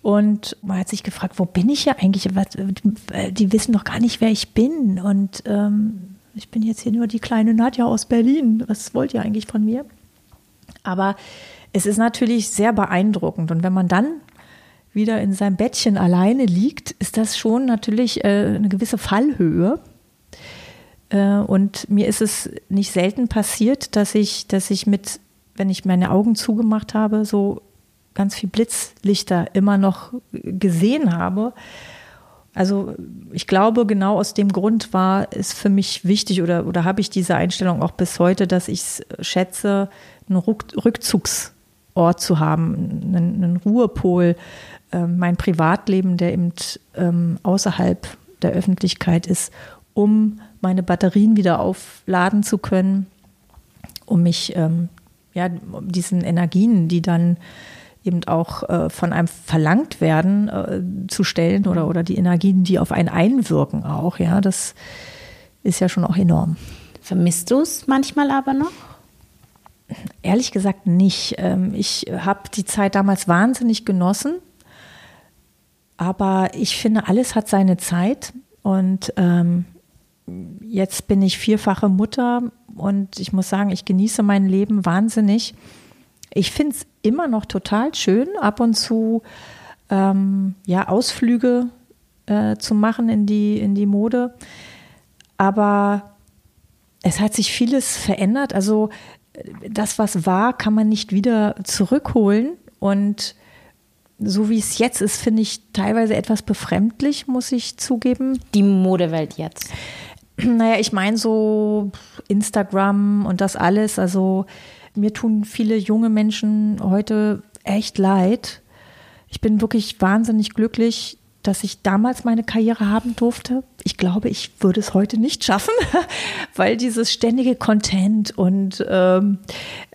und man hat sich gefragt, wo bin ich hier eigentlich? Die wissen doch gar nicht, wer ich bin. Und ähm, ich bin jetzt hier nur die kleine Nadja aus Berlin. Was wollt ihr eigentlich von mir? Aber es ist natürlich sehr beeindruckend. Und wenn man dann wieder in seinem Bettchen alleine liegt, ist das schon natürlich äh, eine gewisse Fallhöhe. Äh, und mir ist es nicht selten passiert, dass ich, dass ich mit, wenn ich meine Augen zugemacht habe, so ganz viel Blitzlichter immer noch gesehen habe. Also ich glaube, genau aus dem Grund war es für mich wichtig oder, oder habe ich diese Einstellung auch bis heute, dass ich es schätze, einen Rückzugsort zu haben, einen, einen Ruhepol, äh, mein Privatleben, der eben ähm, außerhalb der Öffentlichkeit ist, um meine Batterien wieder aufladen zu können, um mich ähm, ja, diesen Energien, die dann eben auch äh, von einem verlangt werden, äh, zu stellen oder, oder die Energien, die auf einen einwirken auch, ja, das ist ja schon auch enorm. Vermisst du es manchmal aber noch? Ehrlich gesagt nicht. Ähm, ich habe die Zeit damals wahnsinnig genossen, aber ich finde, alles hat seine Zeit und ähm, jetzt bin ich vierfache Mutter und ich muss sagen, ich genieße mein Leben wahnsinnig. Ich finde es immer noch total schön, ab und zu ähm, ja, Ausflüge äh, zu machen in die, in die Mode. Aber es hat sich vieles verändert. Also das, was war, kann man nicht wieder zurückholen. Und so wie es jetzt ist, finde ich teilweise etwas befremdlich, muss ich zugeben. Die Modewelt jetzt. Naja, ich meine so Instagram und das alles. Also mir tun viele junge Menschen heute echt leid. Ich bin wirklich wahnsinnig glücklich, dass ich damals meine Karriere haben durfte. Ich glaube, ich würde es heute nicht schaffen, weil dieses ständige Content und ähm,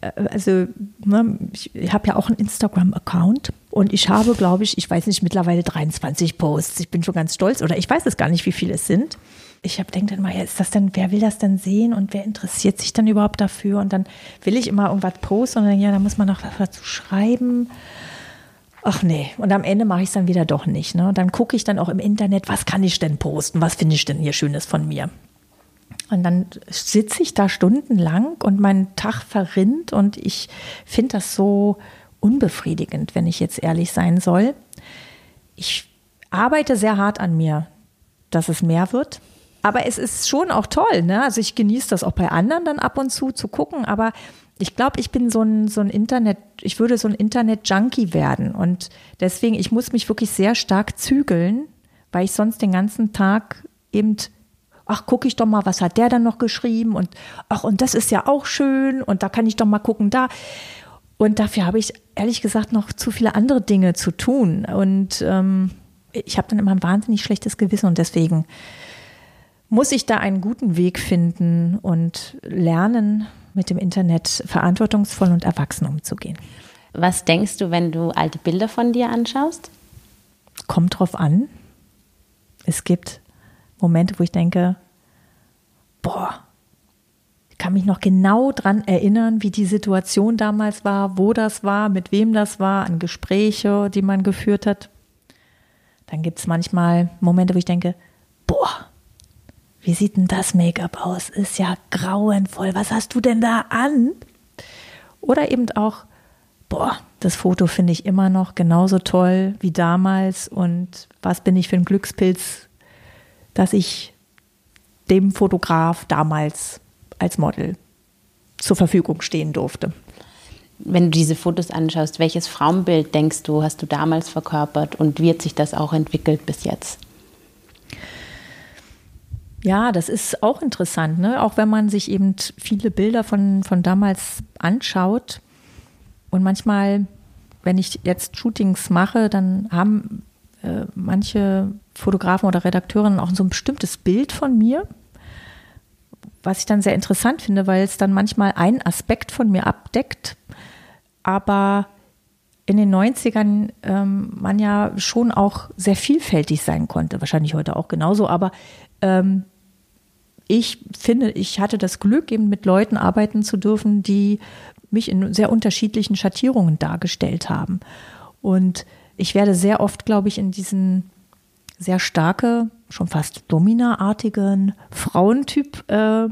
äh, also ne, ich habe ja auch einen Instagram-Account und ich habe, glaube ich, ich weiß nicht, mittlerweile 23 Posts. Ich bin schon ganz stolz oder ich weiß es gar nicht, wie viele es sind ich habe denke dann mal, ist das denn, wer will das denn sehen und wer interessiert sich dann überhaupt dafür? Und dann will ich immer irgendwas posten und dann, ja, da muss man noch was dazu schreiben. Ach nee, und am Ende mache ich es dann wieder doch nicht. Ne? Dann gucke ich dann auch im Internet, was kann ich denn posten, was finde ich denn hier Schönes von mir. Und dann sitze ich da stundenlang und mein Tag verrinnt und ich finde das so unbefriedigend, wenn ich jetzt ehrlich sein soll. Ich arbeite sehr hart an mir, dass es mehr wird. Aber es ist schon auch toll, ne? Also ich genieße das auch bei anderen dann ab und zu zu gucken, aber ich glaube, ich bin so ein, so ein Internet, ich würde so ein Internet-Junkie werden. Und deswegen, ich muss mich wirklich sehr stark zügeln, weil ich sonst den ganzen Tag eben, ach, gucke ich doch mal, was hat der dann noch geschrieben? Und ach, und das ist ja auch schön und da kann ich doch mal gucken, da. Und dafür habe ich ehrlich gesagt noch zu viele andere Dinge zu tun. Und ähm, ich habe dann immer ein wahnsinnig schlechtes Gewissen und deswegen muss ich da einen guten Weg finden und lernen, mit dem Internet verantwortungsvoll und erwachsen umzugehen. Was denkst du, wenn du alte Bilder von dir anschaust? Kommt drauf an. Es gibt Momente, wo ich denke, boah, ich kann mich noch genau dran erinnern, wie die Situation damals war, wo das war, mit wem das war, an Gespräche, die man geführt hat. Dann gibt es manchmal Momente, wo ich denke, boah, wie sieht denn das Make-up aus? Ist ja grauenvoll. Was hast du denn da an? Oder eben auch, boah, das Foto finde ich immer noch genauso toll wie damals. Und was bin ich für ein Glückspilz, dass ich dem Fotograf damals als Model zur Verfügung stehen durfte. Wenn du diese Fotos anschaust, welches Frauenbild denkst du, hast du damals verkörpert und wie hat sich das auch entwickelt bis jetzt? Ja, das ist auch interessant, ne? Auch wenn man sich eben viele Bilder von, von damals anschaut. Und manchmal, wenn ich jetzt Shootings mache, dann haben äh, manche Fotografen oder Redakteurinnen auch so ein bestimmtes Bild von mir, was ich dann sehr interessant finde, weil es dann manchmal einen Aspekt von mir abdeckt, aber in den 90ern ähm, man ja schon auch sehr vielfältig sein konnte, wahrscheinlich heute auch genauso, aber ähm, ich finde, ich hatte das Glück, eben mit Leuten arbeiten zu dürfen, die mich in sehr unterschiedlichen Schattierungen dargestellt haben. Und ich werde sehr oft, glaube ich, in diesen sehr starke, schon fast dominaartigen Frauentyp äh,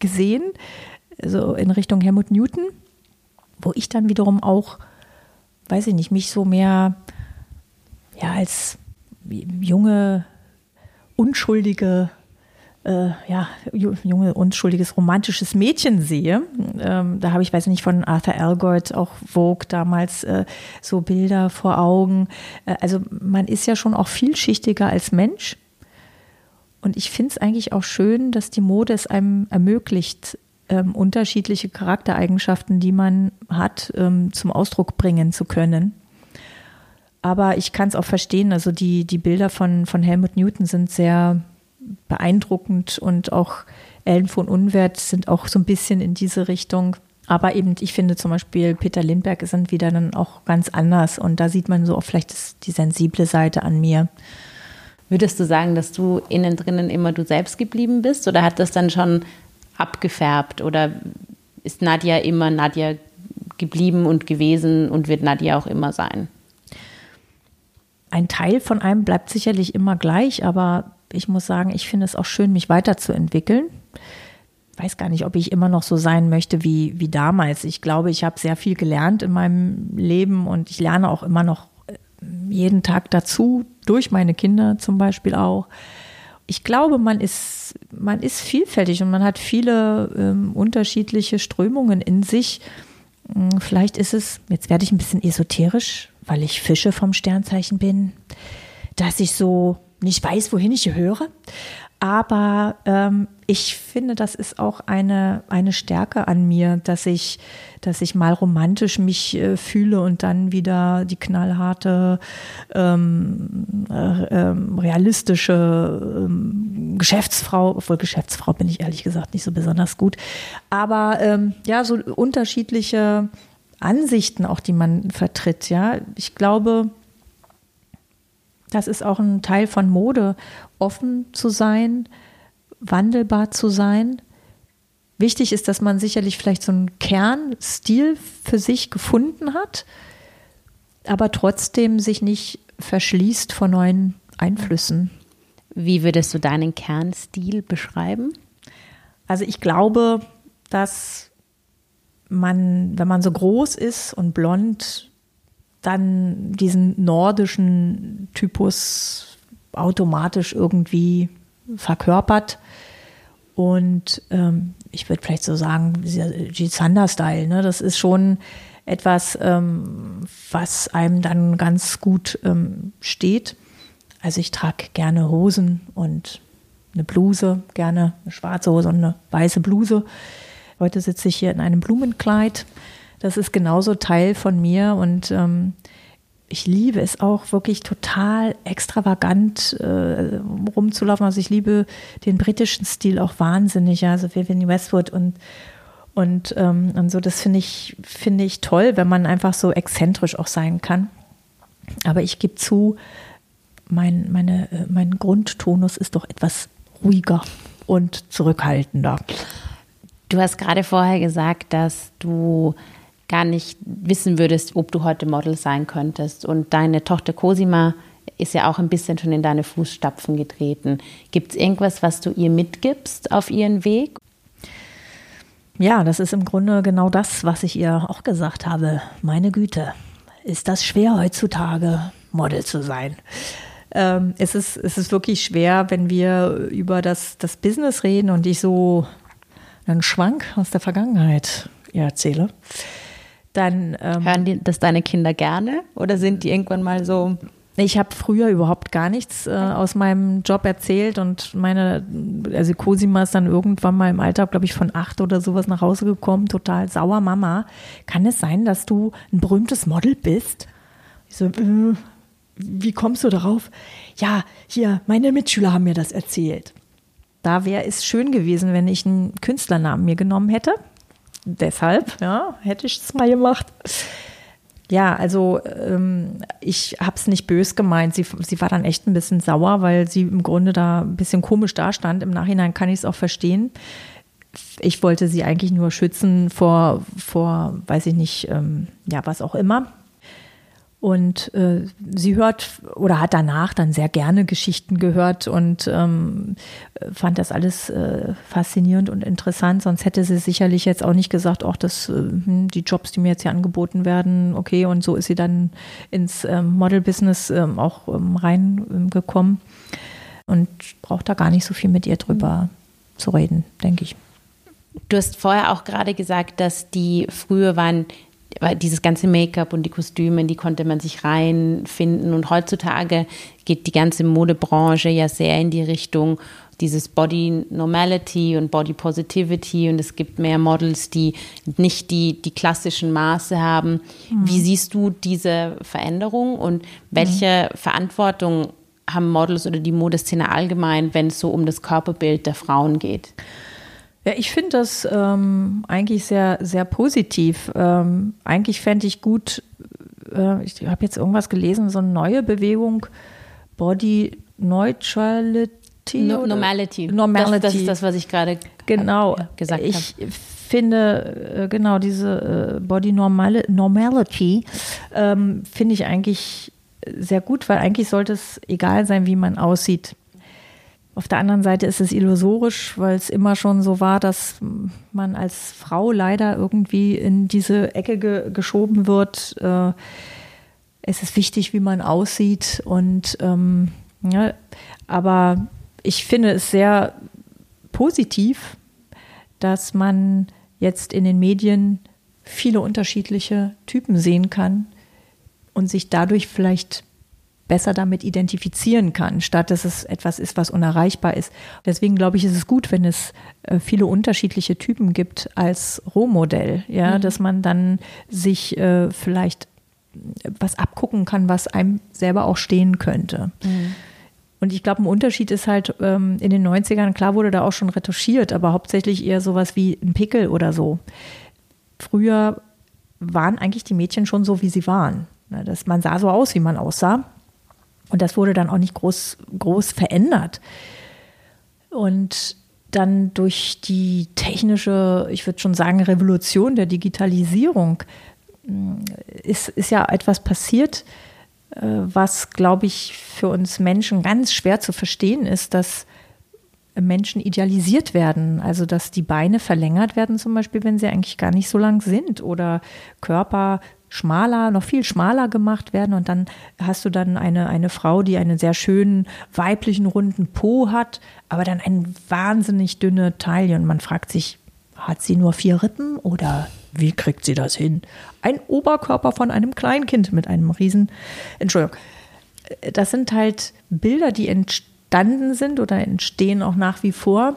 gesehen, also in Richtung Helmut Newton, wo ich dann wiederum auch, weiß ich nicht, mich so mehr ja als junge, unschuldige äh, ja, junge, unschuldiges, romantisches Mädchen sehe. Ähm, da habe ich, weiß nicht, von Arthur Elgood, auch Vogue damals äh, so Bilder vor Augen. Äh, also man ist ja schon auch vielschichtiger als Mensch. Und ich finde es eigentlich auch schön, dass die Mode es einem ermöglicht, ähm, unterschiedliche Charaktereigenschaften, die man hat, ähm, zum Ausdruck bringen zu können. Aber ich kann es auch verstehen, also die, die Bilder von, von Helmut Newton sind sehr beeindruckend und auch Ellen von Unwert sind auch so ein bisschen in diese Richtung. Aber eben, ich finde zum Beispiel Peter Lindbergh sind wieder dann auch ganz anders und da sieht man so auch vielleicht das, die sensible Seite an mir. Würdest du sagen, dass du innen drinnen immer du selbst geblieben bist oder hat das dann schon abgefärbt oder ist Nadja immer Nadja geblieben und gewesen und wird Nadja auch immer sein? Ein Teil von einem bleibt sicherlich immer gleich, aber ich muss sagen, ich finde es auch schön, mich weiterzuentwickeln. Weiß gar nicht, ob ich immer noch so sein möchte wie, wie damals. Ich glaube, ich habe sehr viel gelernt in meinem Leben und ich lerne auch immer noch äh, jeden Tag dazu, durch meine Kinder zum Beispiel auch. Ich glaube, man ist, man ist vielfältig und man hat viele ähm, unterschiedliche Strömungen in sich. Hm, vielleicht ist es, jetzt werde ich ein bisschen esoterisch, weil ich Fische vom Sternzeichen bin, dass ich so nicht weiß, wohin ich höre. Aber ähm, ich finde, das ist auch eine, eine Stärke an mir, dass ich, dass ich mal romantisch mich äh, fühle und dann wieder die knallharte, ähm, äh, ähm, realistische ähm, Geschäftsfrau, obwohl Geschäftsfrau bin ich ehrlich gesagt nicht so besonders gut. Aber ähm, ja, so unterschiedliche Ansichten auch, die man vertritt. Ja, ich glaube, das ist auch ein Teil von Mode, offen zu sein, wandelbar zu sein. Wichtig ist, dass man sicherlich vielleicht so einen Kernstil für sich gefunden hat, aber trotzdem sich nicht verschließt vor neuen Einflüssen. Wie würdest du deinen Kernstil beschreiben? Also ich glaube, dass man, wenn man so groß ist und blond, dann diesen nordischen Typus automatisch irgendwie verkörpert. Und ähm, ich würde vielleicht so sagen, G. Sander-Style, ne? das ist schon etwas, ähm, was einem dann ganz gut ähm, steht. Also ich trage gerne Hosen und eine Bluse, gerne eine schwarze Hose und eine weiße Bluse. Heute sitze ich hier in einem Blumenkleid das ist genauso Teil von mir und ähm, ich liebe es auch wirklich total extravagant äh, rumzulaufen. Also ich liebe den britischen Stil auch wahnsinnig, ja, also Vivienne Westwood und und, ähm, und so, das finde ich, finde ich toll, wenn man einfach so exzentrisch auch sein kann. Aber ich gebe zu, mein, meine, äh, mein Grundtonus ist doch etwas ruhiger und zurückhaltender. Du hast gerade vorher gesagt, dass du gar nicht wissen würdest, ob du heute Model sein könntest. Und deine Tochter Cosima ist ja auch ein bisschen schon in deine Fußstapfen getreten. Gibt es irgendwas, was du ihr mitgibst auf ihren Weg? Ja, das ist im Grunde genau das, was ich ihr auch gesagt habe. Meine Güte, ist das schwer heutzutage, Model zu sein? Ähm, es, ist, es ist wirklich schwer, wenn wir über das, das Business reden und ich so einen Schwank aus der Vergangenheit erzähle dann ähm, hören die das deine Kinder gerne oder sind die irgendwann mal so? Ich habe früher überhaupt gar nichts äh, aus meinem Job erzählt und meine, also Cosima ist dann irgendwann mal im Alter, glaube ich, von acht oder sowas nach Hause gekommen, total sauer, Mama. Kann es sein, dass du ein berühmtes Model bist? Ich so, äh, wie kommst du darauf? Ja, hier, meine Mitschüler haben mir das erzählt. Da wäre es schön gewesen, wenn ich einen Künstlernamen mir genommen hätte deshalb, ja, hätte ich es mal gemacht. Ja, also ähm, ich habe es nicht bös gemeint. Sie, sie war dann echt ein bisschen sauer, weil sie im Grunde da ein bisschen komisch dastand. Im Nachhinein kann ich es auch verstehen. Ich wollte sie eigentlich nur schützen vor, vor weiß ich nicht, ähm, ja, was auch immer. Und äh, sie hört oder hat danach dann sehr gerne Geschichten gehört und ähm, fand das alles äh, faszinierend und interessant. Sonst hätte sie sicherlich jetzt auch nicht gesagt, auch dass äh, hm, die Jobs, die mir jetzt hier angeboten werden, okay. Und so ist sie dann ins ähm, Model-Business ähm, auch ähm, reingekommen. und braucht da gar nicht so viel mit ihr drüber zu reden, denke ich. Du hast vorher auch gerade gesagt, dass die früher waren, dieses ganze Make-up und die Kostüme, in die konnte man sich reinfinden. Und heutzutage geht die ganze Modebranche ja sehr in die Richtung dieses Body Normality und Body Positivity und es gibt mehr Models, die nicht die, die klassischen Maße haben. Mhm. Wie siehst du diese Veränderung und welche mhm. Verantwortung haben Models oder die Modeszene allgemein, wenn es so um das Körperbild der Frauen geht? Ja, ich finde das ähm, eigentlich sehr, sehr positiv. Ähm, eigentlich fände ich gut, äh, ich habe jetzt irgendwas gelesen, so eine neue Bewegung, Body Neutrality. No, Normality. Normality. Das, das, ist das, was ich gerade genau. gesagt habe. Ich finde, äh, genau, diese äh, Body Normal Normality ähm, finde ich eigentlich sehr gut, weil eigentlich sollte es egal sein, wie man aussieht. Auf der anderen Seite ist es illusorisch, weil es immer schon so war, dass man als Frau leider irgendwie in diese Ecke ge geschoben wird. Äh, es ist wichtig, wie man aussieht und ähm, ja, aber ich finde es sehr positiv, dass man jetzt in den Medien viele unterschiedliche Typen sehen kann und sich dadurch vielleicht besser damit identifizieren kann, statt dass es etwas ist, was unerreichbar ist. Deswegen glaube ich, ist es gut, wenn es äh, viele unterschiedliche Typen gibt als Rohmodell, ja, mhm. dass man dann sich äh, vielleicht was abgucken kann, was einem selber auch stehen könnte. Mhm. Und ich glaube, ein Unterschied ist halt ähm, in den 90ern, klar wurde da auch schon retuschiert, aber hauptsächlich eher sowas wie ein Pickel oder so. Früher waren eigentlich die Mädchen schon so, wie sie waren. Ne, dass man sah so aus, wie man aussah. Und das wurde dann auch nicht groß, groß verändert. Und dann durch die technische, ich würde schon sagen, Revolution der Digitalisierung mm, ist, ist ja etwas passiert, äh, was, glaube ich, für uns Menschen ganz schwer zu verstehen ist, dass Menschen idealisiert werden. Also, dass die Beine verlängert werden, zum Beispiel, wenn sie eigentlich gar nicht so lang sind oder Körper schmaler, noch viel schmaler gemacht werden. Und dann hast du dann eine, eine Frau, die einen sehr schönen weiblichen runden Po hat, aber dann eine wahnsinnig dünne Taille. Und man fragt sich, hat sie nur vier Rippen oder wie kriegt sie das hin? Ein Oberkörper von einem Kleinkind mit einem Riesen. Entschuldigung. Das sind halt Bilder, die entstanden sind oder entstehen auch nach wie vor.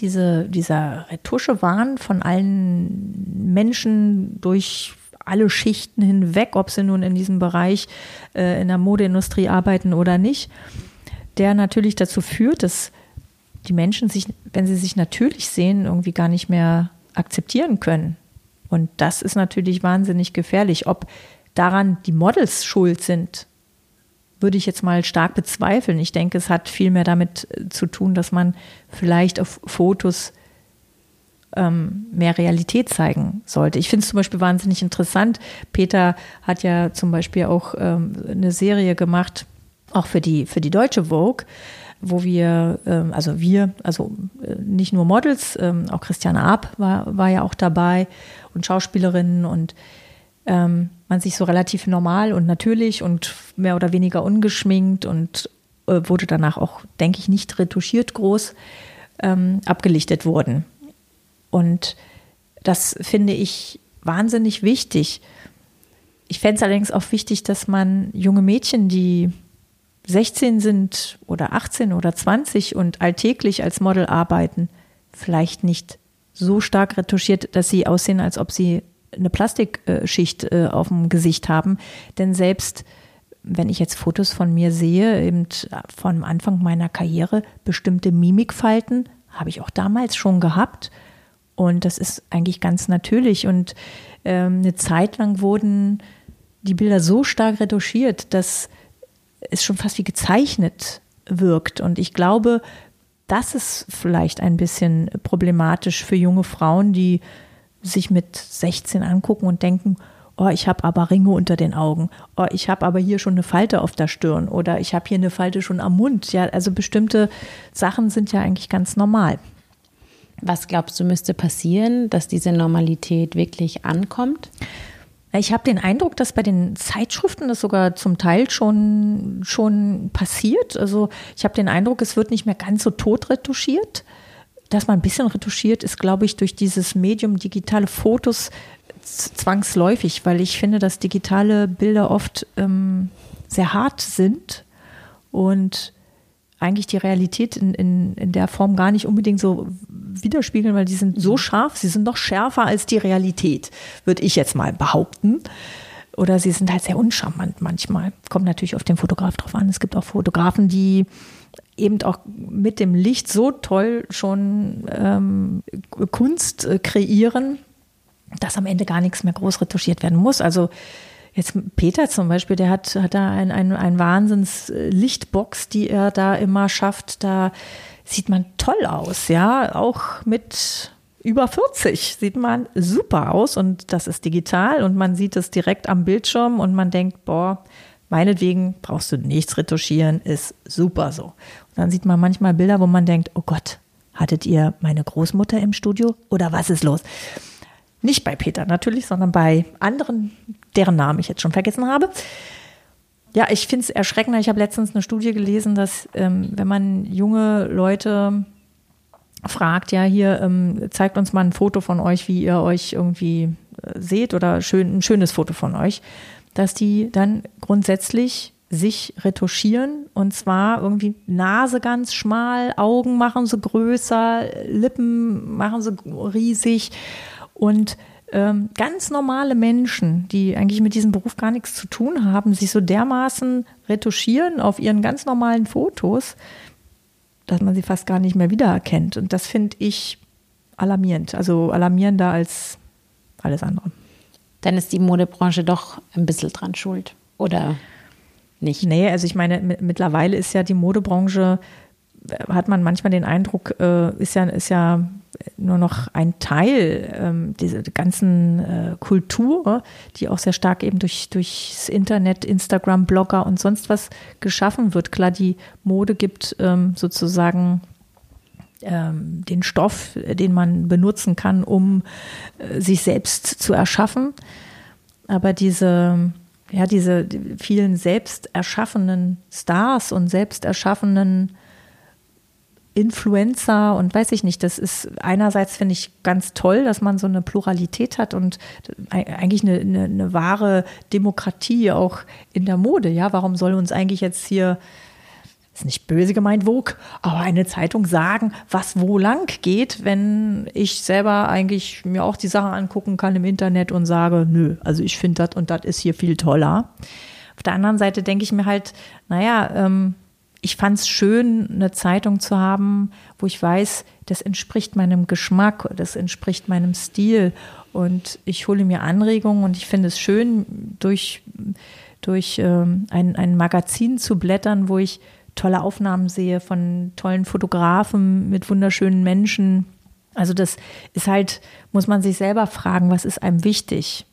Diese, dieser Retuschewahn von allen Menschen durch alle Schichten hinweg, ob sie nun in diesem Bereich äh, in der Modeindustrie arbeiten oder nicht, der natürlich dazu führt, dass die Menschen sich, wenn sie sich natürlich sehen, irgendwie gar nicht mehr akzeptieren können. Und das ist natürlich wahnsinnig gefährlich. Ob daran die Models schuld sind, würde ich jetzt mal stark bezweifeln. Ich denke, es hat viel mehr damit äh, zu tun, dass man vielleicht auf Fotos ähm, mehr Realität zeigen sollte. Ich finde es zum Beispiel wahnsinnig interessant. Peter hat ja zum Beispiel auch ähm, eine Serie gemacht, auch für die, für die deutsche Vogue, wo wir, ähm, also wir, also äh, nicht nur Models, ähm, auch Christiane Ab war, war ja auch dabei und Schauspielerinnen und ähm, man sich so relativ normal und natürlich und mehr oder weniger ungeschminkt und äh, wurde danach auch, denke ich, nicht retuschiert groß ähm, abgelichtet wurden. Und das finde ich wahnsinnig wichtig. Ich fände es allerdings auch wichtig, dass man junge Mädchen, die 16 sind oder 18 oder 20 und alltäglich als Model arbeiten, vielleicht nicht so stark retuschiert, dass sie aussehen, als ob sie eine Plastikschicht äh, auf dem Gesicht haben. Denn selbst wenn ich jetzt Fotos von mir sehe, eben von Anfang meiner Karriere, bestimmte Mimikfalten habe ich auch damals schon gehabt. Und das ist eigentlich ganz natürlich. Und ähm, eine Zeit lang wurden die Bilder so stark retuschiert, dass es schon fast wie gezeichnet wirkt. Und ich glaube, das ist vielleicht ein bisschen problematisch für junge Frauen, die sich mit 16 angucken und denken, oh, ich habe aber Ringe unter den Augen, oh, ich habe aber hier schon eine Falte auf der Stirn oder ich habe hier eine Falte schon am Mund. Ja, also bestimmte Sachen sind ja eigentlich ganz normal. Was glaubst du, müsste passieren, dass diese Normalität wirklich ankommt? Ich habe den Eindruck, dass bei den Zeitschriften das sogar zum Teil schon, schon passiert. Also ich habe den Eindruck, es wird nicht mehr ganz so tot retuschiert. Dass man ein bisschen retuschiert, ist, glaube ich, durch dieses Medium digitale Fotos zwangsläufig, weil ich finde, dass digitale Bilder oft ähm, sehr hart sind und eigentlich die Realität in, in, in der Form gar nicht unbedingt so widerspiegeln, weil die sind so mhm. scharf, sie sind noch schärfer als die Realität, würde ich jetzt mal behaupten. Oder sie sind halt sehr uncharmant manchmal. Kommt natürlich auf den Fotograf drauf an. Es gibt auch Fotografen, die eben auch mit dem Licht so toll schon ähm, Kunst kreieren, dass am Ende gar nichts mehr groß retuschiert werden muss. Also Jetzt Peter zum Beispiel, der hat, hat da ein, ein, ein Wahnsinns-Lichtbox, die er da immer schafft. Da sieht man toll aus, ja. Auch mit über 40 sieht man super aus und das ist digital und man sieht es direkt am Bildschirm und man denkt, boah, meinetwegen brauchst du nichts retuschieren, ist super so. Und dann sieht man manchmal Bilder, wo man denkt, oh Gott, hattet ihr meine Großmutter im Studio oder was ist los? Nicht bei Peter natürlich, sondern bei anderen, deren Namen ich jetzt schon vergessen habe. Ja, ich finde es erschreckend. Ich habe letztens eine Studie gelesen, dass ähm, wenn man junge Leute fragt, ja, hier ähm, zeigt uns mal ein Foto von euch, wie ihr euch irgendwie äh, seht oder schön, ein schönes Foto von euch, dass die dann grundsätzlich sich retuschieren und zwar irgendwie Nase ganz schmal, Augen machen sie größer, Lippen machen sie riesig und ähm, ganz normale Menschen, die eigentlich mit diesem Beruf gar nichts zu tun haben, sich so dermaßen retuschieren auf ihren ganz normalen Fotos, dass man sie fast gar nicht mehr wiedererkennt. Und das finde ich alarmierend, also alarmierender als alles andere. Dann ist die Modebranche doch ein bisschen dran schuld, oder nicht? Nee, also ich meine, mittlerweile ist ja die Modebranche, hat man manchmal den Eindruck, äh, ist ja, ist ja nur noch ein Teil ähm, dieser ganzen äh, Kultur, die auch sehr stark eben durch durchs Internet, Instagram, Blogger und sonst was geschaffen wird. Klar, die Mode gibt ähm, sozusagen ähm, den Stoff, den man benutzen kann, um äh, sich selbst zu erschaffen. Aber diese ja, diese vielen selbst erschaffenen Stars und selbst erschaffenen Influencer und weiß ich nicht, das ist einerseits finde ich ganz toll, dass man so eine Pluralität hat und eigentlich eine, eine, eine, wahre Demokratie auch in der Mode. Ja, warum soll uns eigentlich jetzt hier, ist nicht böse gemeint, Vogue, aber eine Zeitung sagen, was wo lang geht, wenn ich selber eigentlich mir auch die Sachen angucken kann im Internet und sage, nö, also ich finde das und das ist hier viel toller. Auf der anderen Seite denke ich mir halt, naja, ähm, ich fand es schön, eine Zeitung zu haben, wo ich weiß, das entspricht meinem Geschmack, das entspricht meinem Stil. Und ich hole mir Anregungen und ich finde es schön, durch, durch ähm, ein, ein Magazin zu blättern, wo ich tolle Aufnahmen sehe von tollen Fotografen mit wunderschönen Menschen. Also das ist halt, muss man sich selber fragen, was ist einem wichtig?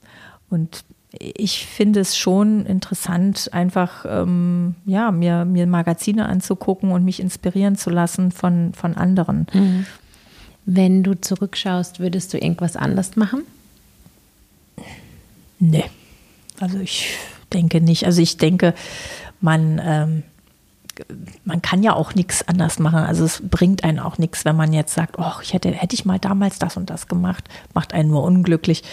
Und ich finde es schon interessant, einfach ähm, ja, mir, mir Magazine anzugucken und mich inspirieren zu lassen von, von anderen. Mhm. Wenn du zurückschaust, würdest du irgendwas anders machen? Nee. Also ich denke nicht. Also ich denke, man ähm, man kann ja auch nichts anders machen. Also es bringt einen auch nichts, wenn man jetzt sagt, oh, ich hätte, hätte ich mal damals das und das gemacht, macht einen nur unglücklich.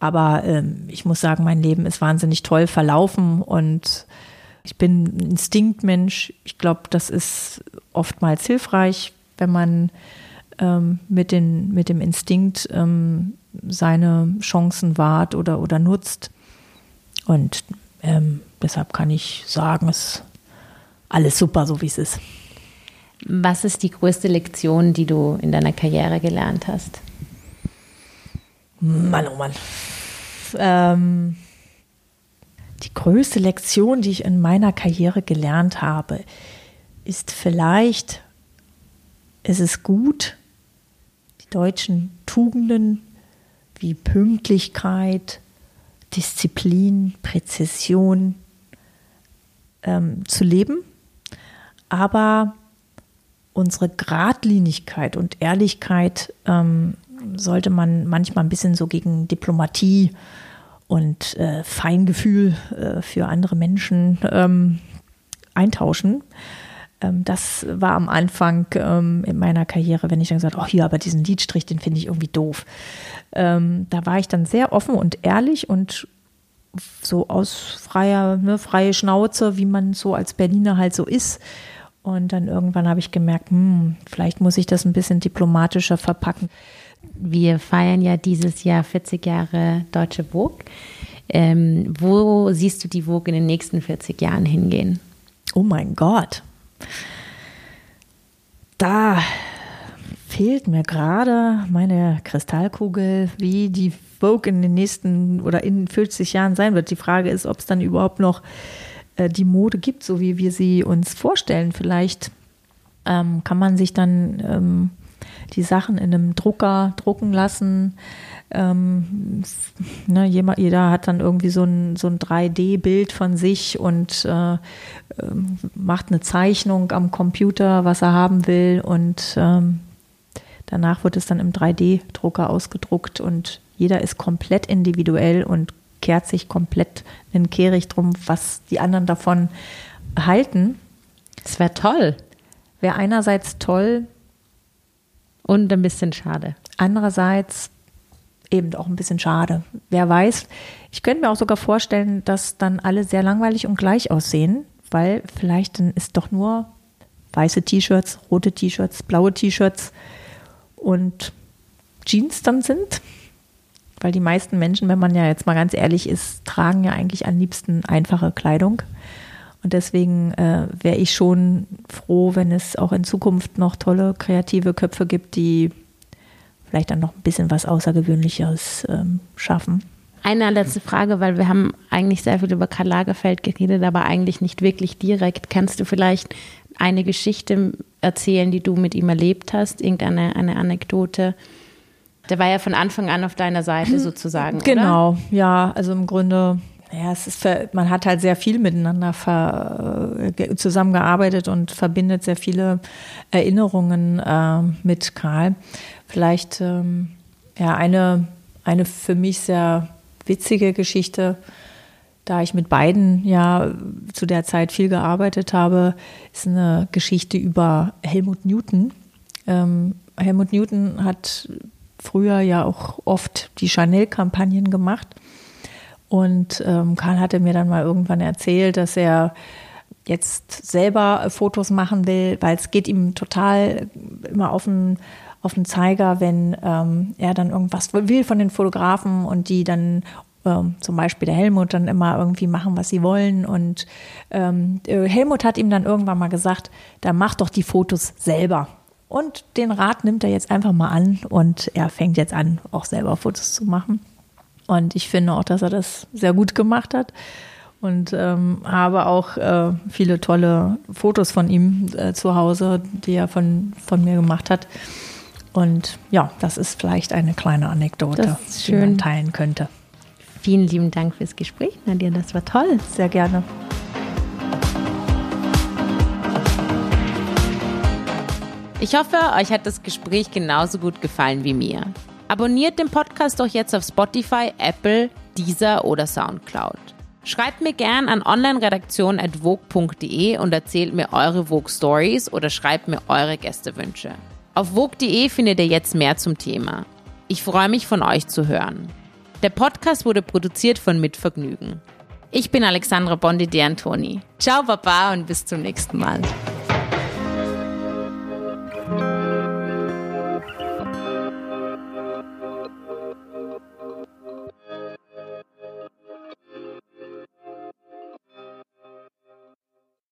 Aber ähm, ich muss sagen, mein Leben ist wahnsinnig toll verlaufen und ich bin ein Instinktmensch. Ich glaube, das ist oftmals hilfreich, wenn man ähm, mit, den, mit dem Instinkt ähm, seine Chancen wahrt oder, oder nutzt. Und ähm, deshalb kann ich sagen, es alles super, so wie es ist. Was ist die größte Lektion, die du in deiner Karriere gelernt hast? Mann, oh Mann. Ähm, die größte Lektion, die ich in meiner Karriere gelernt habe, ist vielleicht, es ist gut, die deutschen Tugenden wie Pünktlichkeit, Disziplin, Präzision ähm, zu leben aber unsere Gradlinigkeit und Ehrlichkeit ähm, sollte man manchmal ein bisschen so gegen Diplomatie und äh, Feingefühl äh, für andere Menschen ähm, eintauschen. Ähm, das war am Anfang ähm, in meiner Karriere, wenn ich dann gesagt, oh hier, aber diesen Liedstrich, den finde ich irgendwie doof. Ähm, da war ich dann sehr offen und ehrlich und so aus freier, ne, freie Schnauze, wie man so als Berliner halt so ist. Und dann irgendwann habe ich gemerkt, hm, vielleicht muss ich das ein bisschen diplomatischer verpacken. Wir feiern ja dieses Jahr 40 Jahre Deutsche Vogue. Ähm, wo siehst du die Vogue in den nächsten 40 Jahren hingehen? Oh mein Gott. Da fehlt mir gerade meine Kristallkugel, wie die Vogue in den nächsten oder in 40 Jahren sein wird. Die Frage ist, ob es dann überhaupt noch die Mode gibt, so wie wir sie uns vorstellen. Vielleicht ähm, kann man sich dann ähm, die Sachen in einem Drucker drucken lassen. Ähm, ne, jeder, jeder, hat dann irgendwie so ein, so ein 3D-Bild von sich und äh, ähm, macht eine Zeichnung am Computer, was er haben will. Und ähm, danach wird es dann im 3D-Drucker ausgedruckt und jeder ist komplett individuell und kehrt sich komplett in Kehricht drum, was die anderen davon halten. Das wäre toll. Wäre einerseits toll, und ein bisschen schade. Andererseits eben auch ein bisschen schade. Wer weiß, ich könnte mir auch sogar vorstellen, dass dann alle sehr langweilig und gleich aussehen, weil vielleicht dann ist doch nur weiße T-Shirts, rote T-Shirts, blaue T-Shirts und Jeans dann sind. Weil die meisten Menschen, wenn man ja jetzt mal ganz ehrlich ist, tragen ja eigentlich am liebsten einfache Kleidung. Und deswegen äh, wäre ich schon froh, wenn es auch in Zukunft noch tolle kreative Köpfe gibt, die vielleicht dann noch ein bisschen was Außergewöhnlicheres ähm, schaffen. Eine letzte Frage, weil wir haben eigentlich sehr viel über Karl Lagerfeld geredet, aber eigentlich nicht wirklich direkt. Kannst du vielleicht eine Geschichte erzählen, die du mit ihm erlebt hast? Irgendeine eine Anekdote? Der war ja von Anfang an auf deiner Seite sozusagen. Genau, oder? ja, also im Grunde ja, es ist, man hat halt sehr viel miteinander ver, zusammengearbeitet und verbindet sehr viele Erinnerungen äh, mit Karl. Vielleicht ähm, ja eine, eine für mich sehr witzige Geschichte, da ich mit beiden ja zu der Zeit viel gearbeitet habe, ist eine Geschichte über Helmut Newton. Ähm, Helmut Newton hat früher ja auch oft die Chanel-Kampagnen gemacht und ähm, Karl hatte mir dann mal irgendwann erzählt, dass er jetzt selber Fotos machen will, weil es geht ihm total immer auf den, auf den Zeiger, wenn ähm, er dann irgendwas will von den Fotografen und die dann ähm, zum Beispiel der Helmut dann immer irgendwie machen, was sie wollen. Und ähm, äh, Helmut hat ihm dann irgendwann mal gesagt, dann mach doch die Fotos selber. Und den Rat nimmt er jetzt einfach mal an und er fängt jetzt an, auch selber Fotos zu machen. Und ich finde auch, dass er das sehr gut gemacht hat. Und ähm, habe auch äh, viele tolle Fotos von ihm äh, zu Hause, die er von, von mir gemacht hat. Und ja, das ist vielleicht eine kleine Anekdote, die man teilen könnte. Vielen lieben Dank fürs Gespräch, Nadia. Das war toll. Sehr gerne. Ich hoffe, euch hat das Gespräch genauso gut gefallen wie mir. Abonniert den Podcast doch jetzt auf Spotify, Apple, Deezer oder Soundcloud. Schreibt mir gern an onlineredaktion.vogue.de und erzählt mir eure Vogue Stories oder schreibt mir eure Gästewünsche. Auf vogue.de findet ihr jetzt mehr zum Thema. Ich freue mich von euch zu hören. Der Podcast wurde produziert von Mitvergnügen. Ich bin Alexandra Bondi de Antoni. Ciao Baba und bis zum nächsten Mal.